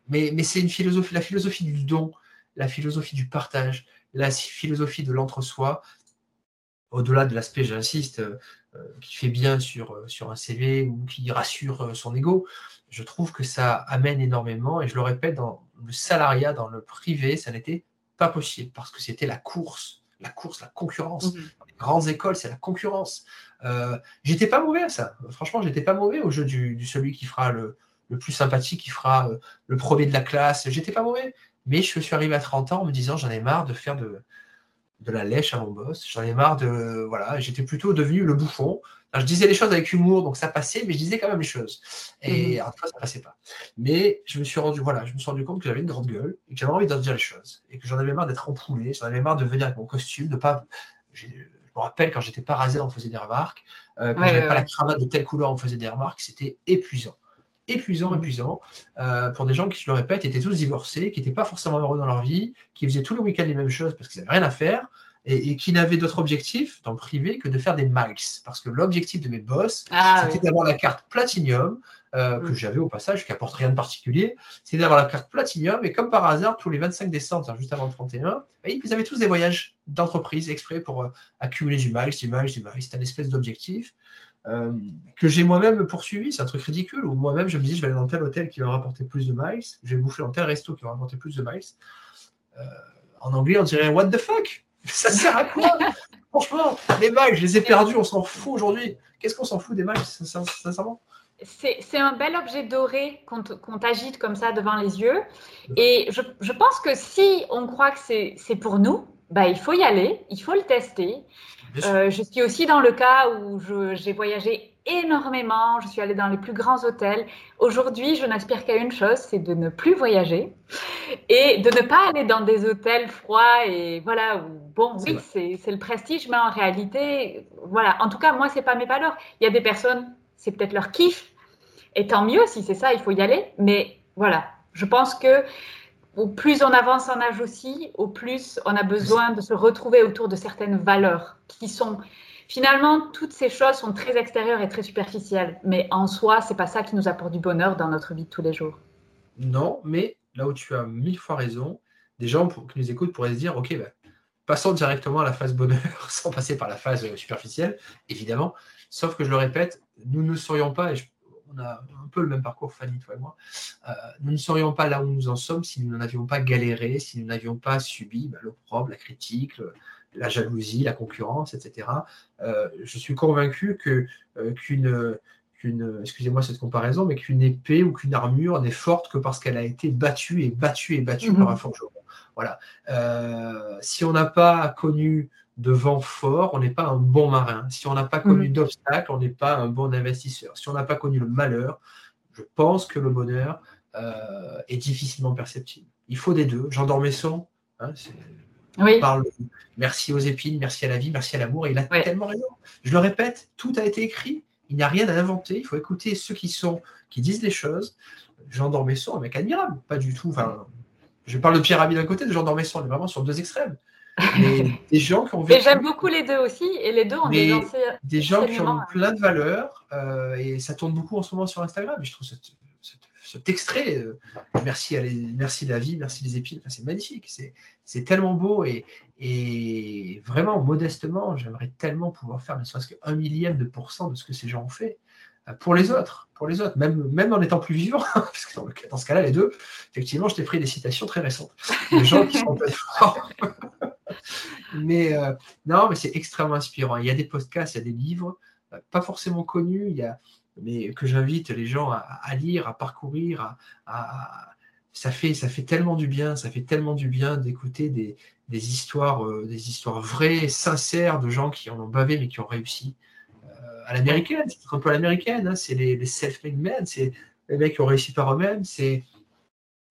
Mais, mais c'est une philosophie, la philosophie du don, la philosophie du partage, la philosophie de l'entre-soi, au-delà de l'aspect, j'insiste, euh, qui fait bien sur, euh, sur un CV ou qui rassure euh, son ego, je trouve que ça amène énormément. Et je le répète, dans le salariat, dans le privé, ça n'était pas possible parce que c'était la course, la course, la concurrence. Dans les grandes écoles, c'est la concurrence. J'étais pas mauvais à ça. Franchement, j'étais pas mauvais au jeu du, celui qui fera le, le plus sympathique, qui fera le premier de la classe. J'étais pas mauvais. Mais je suis arrivé à 30 ans en me disant j'en ai marre de faire de, de la lèche à mon boss. J'en ai marre de. Voilà, j'étais plutôt devenu le bouffon. je disais les choses avec humour, donc ça passait, mais je disais quand même les choses. Et mmh. fois, ça passait pas. Mais je me suis rendu, voilà, je me suis rendu compte que j'avais une grande gueule et que j'avais envie de dire les choses. Et que j'en avais marre d'être empoulé, j'en avais marre de venir avec mon costume, de pas. Me rappelle quand j'étais pas rasé, on faisait des remarques. Euh, quand j'avais pas la cravate de telle couleur, on faisait des remarques. C'était épuisant épuisant, épuisant, euh, pour des gens qui, je le répète, étaient tous divorcés, qui n'étaient pas forcément heureux dans leur vie, qui faisaient tout le week-end les mêmes choses parce qu'ils n'avaient rien à faire, et, qui n'avaient d'autre objectif dans le privé que de faire des miles. Parce que l'objectif de mes boss, ah c'était d'avoir la carte Platinum, euh, que mm. j'avais au passage, qui apporte rien de particulier, c'est d'avoir la carte Platinum, et comme par hasard, tous les 25 décembre, juste avant le 31, bah, ils avaient tous des voyages d'entreprise exprès pour euh, accumuler du miles, du miles, du miles. C'est un espèce d'objectif. Euh, que j'ai moi-même poursuivi. C'est un truc ridicule où moi-même je me dis je vais aller dans tel hôtel qui va rapporter plus de miles, je vais bouffer dans tel resto qui va rapporter plus de miles. En anglais, on dirait what the fuck? Ça sert à quoi? Franchement, les miles, je les ai perdus, on s'en fout aujourd'hui. Qu'est-ce qu'on s'en fout des miles, sincèrement? C'est un bel objet doré qu'on t'agite comme ça devant les yeux. Et je, je pense que si on croit que c'est pour nous, bah, il faut y aller, il faut le tester. Euh, je suis aussi dans le cas où j'ai voyagé énormément, je suis allée dans les plus grands hôtels. Aujourd'hui, je n'aspire qu'à une chose, c'est de ne plus voyager et de ne pas aller dans des hôtels froids et voilà, bon, oui, c'est le prestige, mais en réalité, voilà, en tout cas, moi, c'est pas mes valeurs. Il y a des personnes, c'est peut-être leur kiff, et tant mieux si c'est ça, il faut y aller, mais voilà, je pense que au plus on avance en âge aussi, au plus on a besoin de se retrouver autour de certaines valeurs qui sont finalement toutes ces choses sont très extérieures et très superficielles, mais en soi, c'est pas ça qui nous apporte du bonheur dans notre vie de tous les jours. Non, mais là où tu as mille fois raison, des gens qui nous écoutent pourraient se dire, ok, bah, passons directement à la phase bonheur sans passer par la phase superficielle, évidemment. Sauf que je le répète, nous ne serions pas, on a un peu le même parcours, Fanny, toi et moi. Euh, nous ne serions pas là où nous en sommes si nous n'avions pas galéré, si nous n'avions pas subi bah, l'opprobre, la critique, la jalousie, la concurrence, etc. Euh, je suis convaincu que euh, qu'une excusez-moi cette comparaison, mais qu'une épée ou qu'une armure n'est forte que parce qu'elle a été battue et battue et battue par mhm. un forgeron. Voilà. si on n'a pas connu de vent fort, on n'est pas un bon marin. Si on n'a pas connu mm. d'obstacles, on n'est pas un bon investisseur. Si on n'a pas connu le malheur, je pense que le bonheur euh, est difficilement perceptible. Il faut des deux. Jean d'Ormesson, hein, parle merci aux épines, merci à la vie, merci à l'amour. Il a tellement raison. Je le répète, tout a été écrit. Il n'y a rien à inventer. Il faut écouter ceux qui sont, qui disent les choses. Jean d'Ormesson, un mec admirable, pas du tout. Enfin, je parle de Pierre Rabhi d'un côté, de Jean d'Ormesson, on est vraiment sur deux extrêmes. Mais des gens qui ont vécu. j'aime beaucoup les deux aussi, et les deux ont des Des gens qui ont plein de valeurs, euh, et ça tourne beaucoup en ce moment sur Instagram. Et je trouve cet, extrait, euh, merci, à merci la vie, merci les épines, c'est magnifique, c'est tellement beau, et, et vraiment, modestement, j'aimerais tellement pouvoir faire ne serait-ce qu'un millième de pourcent de ce que ces gens ont fait euh, pour les autres, pour les autres, même, même en étant plus vivant, parce que dans, ce cas-là, les deux, effectivement, je t'ai pris des citations très récentes. Des gens qui sont pas forts. Mais euh, non, mais c'est extrêmement inspirant. Il y a des podcasts, il y a des livres, euh, pas forcément connus, mais que j'invite les gens à, lire, à parcourir. Ça, fait, ça fait tellement du bien, ça fait tellement du bien d'écouter des, des histoires, euh, des histoires vraies, sincères de gens qui en ont bavé mais qui ont réussi. à l'américaine, c'est un peu à l'américaine, hein, c'est les, les self-made men, c'est les mecs qui ont réussi par eux-mêmes. C'est,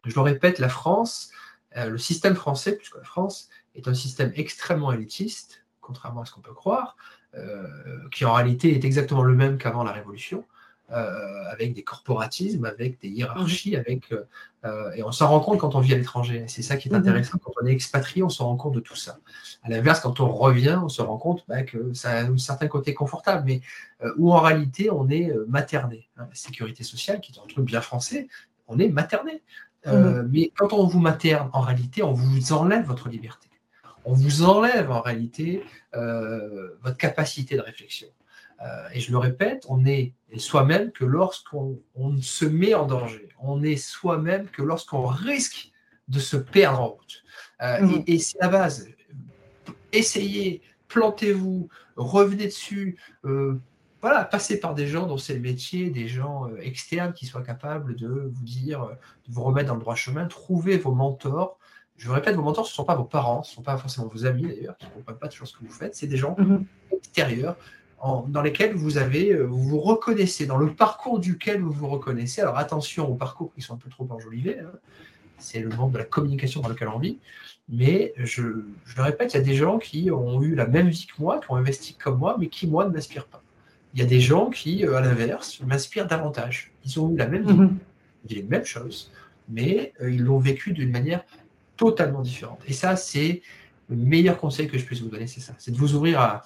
je le répète, la France, le système français, puisque la France, est un système extrêmement élitiste, contrairement à ce qu'on peut croire, euh, qui en réalité est exactement le même qu'avant la Révolution, euh, avec des corporatismes, avec des hiérarchies, mhm. avec, euh, et on s'en rend compte quand on vit à l'étranger. C'est ça qui est mhm. intéressant. Quand on est expatrié, on se rend compte de tout ça. À l'inverse, quand on revient, on se rend compte bah, que ça a un certain côté confortable, mais où en réalité, on est materné. Hein. La sécurité sociale, qui est un truc bien français, on est materné. Mhm. Mais quand on vous materne, en réalité, on vous enlève votre liberté on vous enlève en réalité euh, votre capacité de réflexion. Euh, et je le répète, on est soi-même que lorsqu'on se met en danger. On est soi-même que lorsqu'on risque de se perdre en route. Euh, mmh. Et, c'est la base. Essayez, plantez-vous, revenez dessus. voilà, passez par des gens dont c'est le métier, des gens externes qui soient capables de vous dire, de vous remettre dans le droit chemin. Trouvez vos mentors, je vous répète, vos mentors, ce ne sont pas vos parents, ce ne sont pas forcément vos amis d'ailleurs, qui ne comprennent pas toujours ce que vous faites, c'est des gens mhm. extérieurs dans lesquels vous avez, euh, vous vous reconnaissez, dans le parcours duquel vous vous reconnaissez. Alors attention aux parcours qui sont un peu trop enjolivés, hein. c'est le monde de la communication dans lequel on vit, mais je, le répète, il y a des gens qui ont eu la même vie que moi, qui ont investi comme moi, mais qui, moi, ne m'inspirent pas. Il y a des gens qui, euh, à l'inverse, m'inspirent davantage. Ils ont eu la même vie, mhm. les mêmes choses, mais euh, ils l'ont vécu d'une manière totalement différente. Et ça, c'est le meilleur conseil que je puisse vous donner, c'est ça. C'est de vous ouvrir à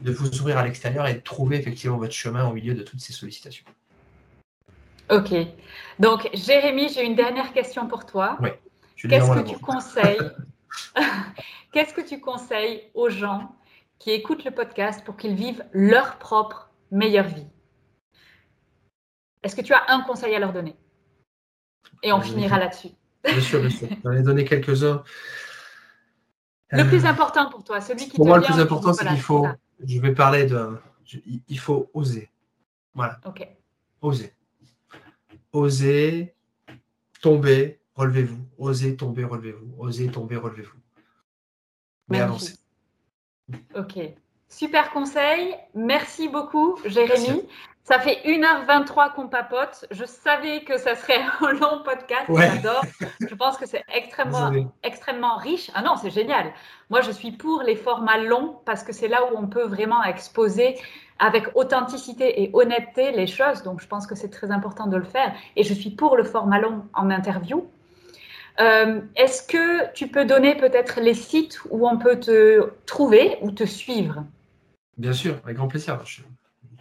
de vous ouvrir à l'extérieur et de trouver effectivement votre chemin au milieu de toutes ces sollicitations. Ok. Donc, Jérémy, j'ai une dernière question pour toi. Oui. Qu'est-ce que tu conseilles Qu'est-ce que tu conseilles aux gens qui écoutent le podcast pour qu'ils vivent leur propre meilleure vie? Est-ce que tu as un conseil à leur donner? Et on euh, finira là-dessus. Bien sûr, bien sûr. J'en ai donné quelques-uns. Le plus important pour toi, celui qui Pour moi, le plus important, c'est qu'il faut. Je vais parler de. Il faut oser. Voilà. Ok. Osez. Osez tomber, relevez-vous. Osez tomber, relevez-vous. Osez tomber, relevez-vous. Mais avancez. Ok. Super conseil. Merci beaucoup, Jérémy. Ça fait 1h23 qu'on papote. Je savais que ça serait un long podcast. J'adore. Je pense que c'est extrêmement, extrêmement riche. Ah non, c'est génial. Moi, je suis pour les formats longs parce que c'est là où on peut vraiment exposer avec authenticité et honnêteté les choses. Donc, je pense que c'est très important de le faire. Et je suis pour le format long en interview. Euh, est-ce que tu peux donner peut-être les sites où on peut te trouver ou te suivre? Bien sûr, avec grand plaisir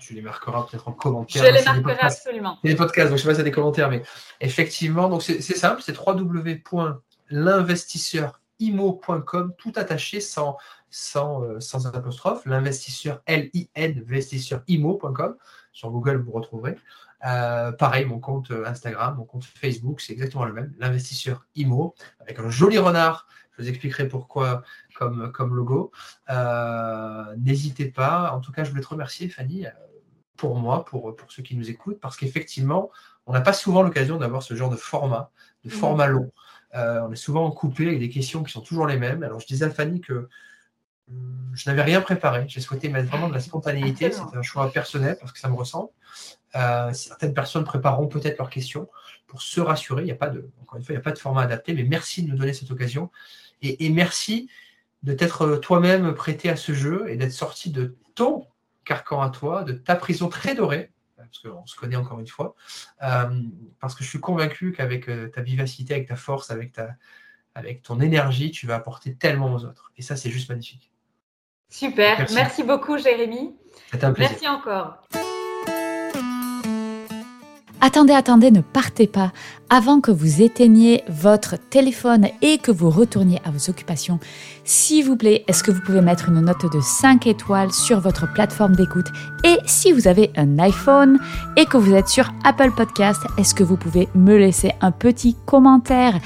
tu les marqueras peut-être en commentaire. Je les marquerai absolument. Il y a des podcasts, donc je ne sais pas si a des commentaires, mais effectivement, donc c'est simple, c'est www.l'investisseurimo.com, tout attaché sans, sans, euh, sans apostrophe, l'investisseur L-I-N, investisseur imo.com. Sur Google, vous retrouverez. Euh, pareil, mon compte Instagram, mon compte Facebook, c'est exactement le même, l'investisseur IMO, avec un joli renard. Je vous expliquerai pourquoi comme, comme logo. Euh, n'hésitez pas. En tout cas, je voulais te remercier, Fanny pour moi, pour, pour ceux qui nous écoutent, parce qu'effectivement, on n'a pas souvent l'occasion d'avoir ce genre de format, de format long. Euh, on est souvent coupé avec des questions qui sont toujours les mêmes. Alors, je disais à Fanny que hum, je n'avais rien préparé. J'ai souhaité mettre vraiment de la spontanéité. C'était un choix personnel parce que ça me ressemble. Euh, certaines personnes prépareront peut-être leurs questions pour se rassurer. Il n'y a pas de, encore une fois, il n'y a pas de format adapté, mais merci de nous donner cette occasion. Et, et merci de t'être toi-même prêté à ce jeu et d'être sorti de ton carcan à toi, de ta prison très dorée, parce qu'on se connaît encore une fois, euh, parce que je suis convaincu qu'avec euh, ta vivacité, avec ta force, avec, ta, avec ton énergie, tu vas apporter tellement aux autres. Et ça, c'est juste magnifique. Super, merci, beaucoup Jérémy. un plaisir. Merci encore. Attendez, attendez, ne partez pas. Avant que vous éteigniez votre téléphone et que vous retourniez à vos occupations, s'il vous plaît, est-ce que vous pouvez mettre une note de 5 étoiles sur votre plateforme d'écoute? Et si vous avez un iPhone et que vous êtes sur Apple Podcast, est-ce que vous pouvez me laisser un petit commentaire?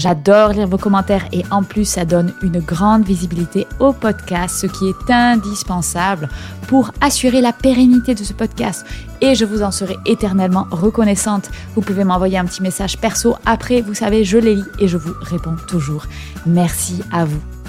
J'adore lire vos commentaires et en plus ça donne une grande visibilité au podcast, ce qui est indispensable pour assurer la pérennité de ce podcast. Et je vous en serai éternellement reconnaissante. Vous pouvez m'envoyer un petit message perso après, vous savez, je les lis et je vous réponds toujours. Merci à vous.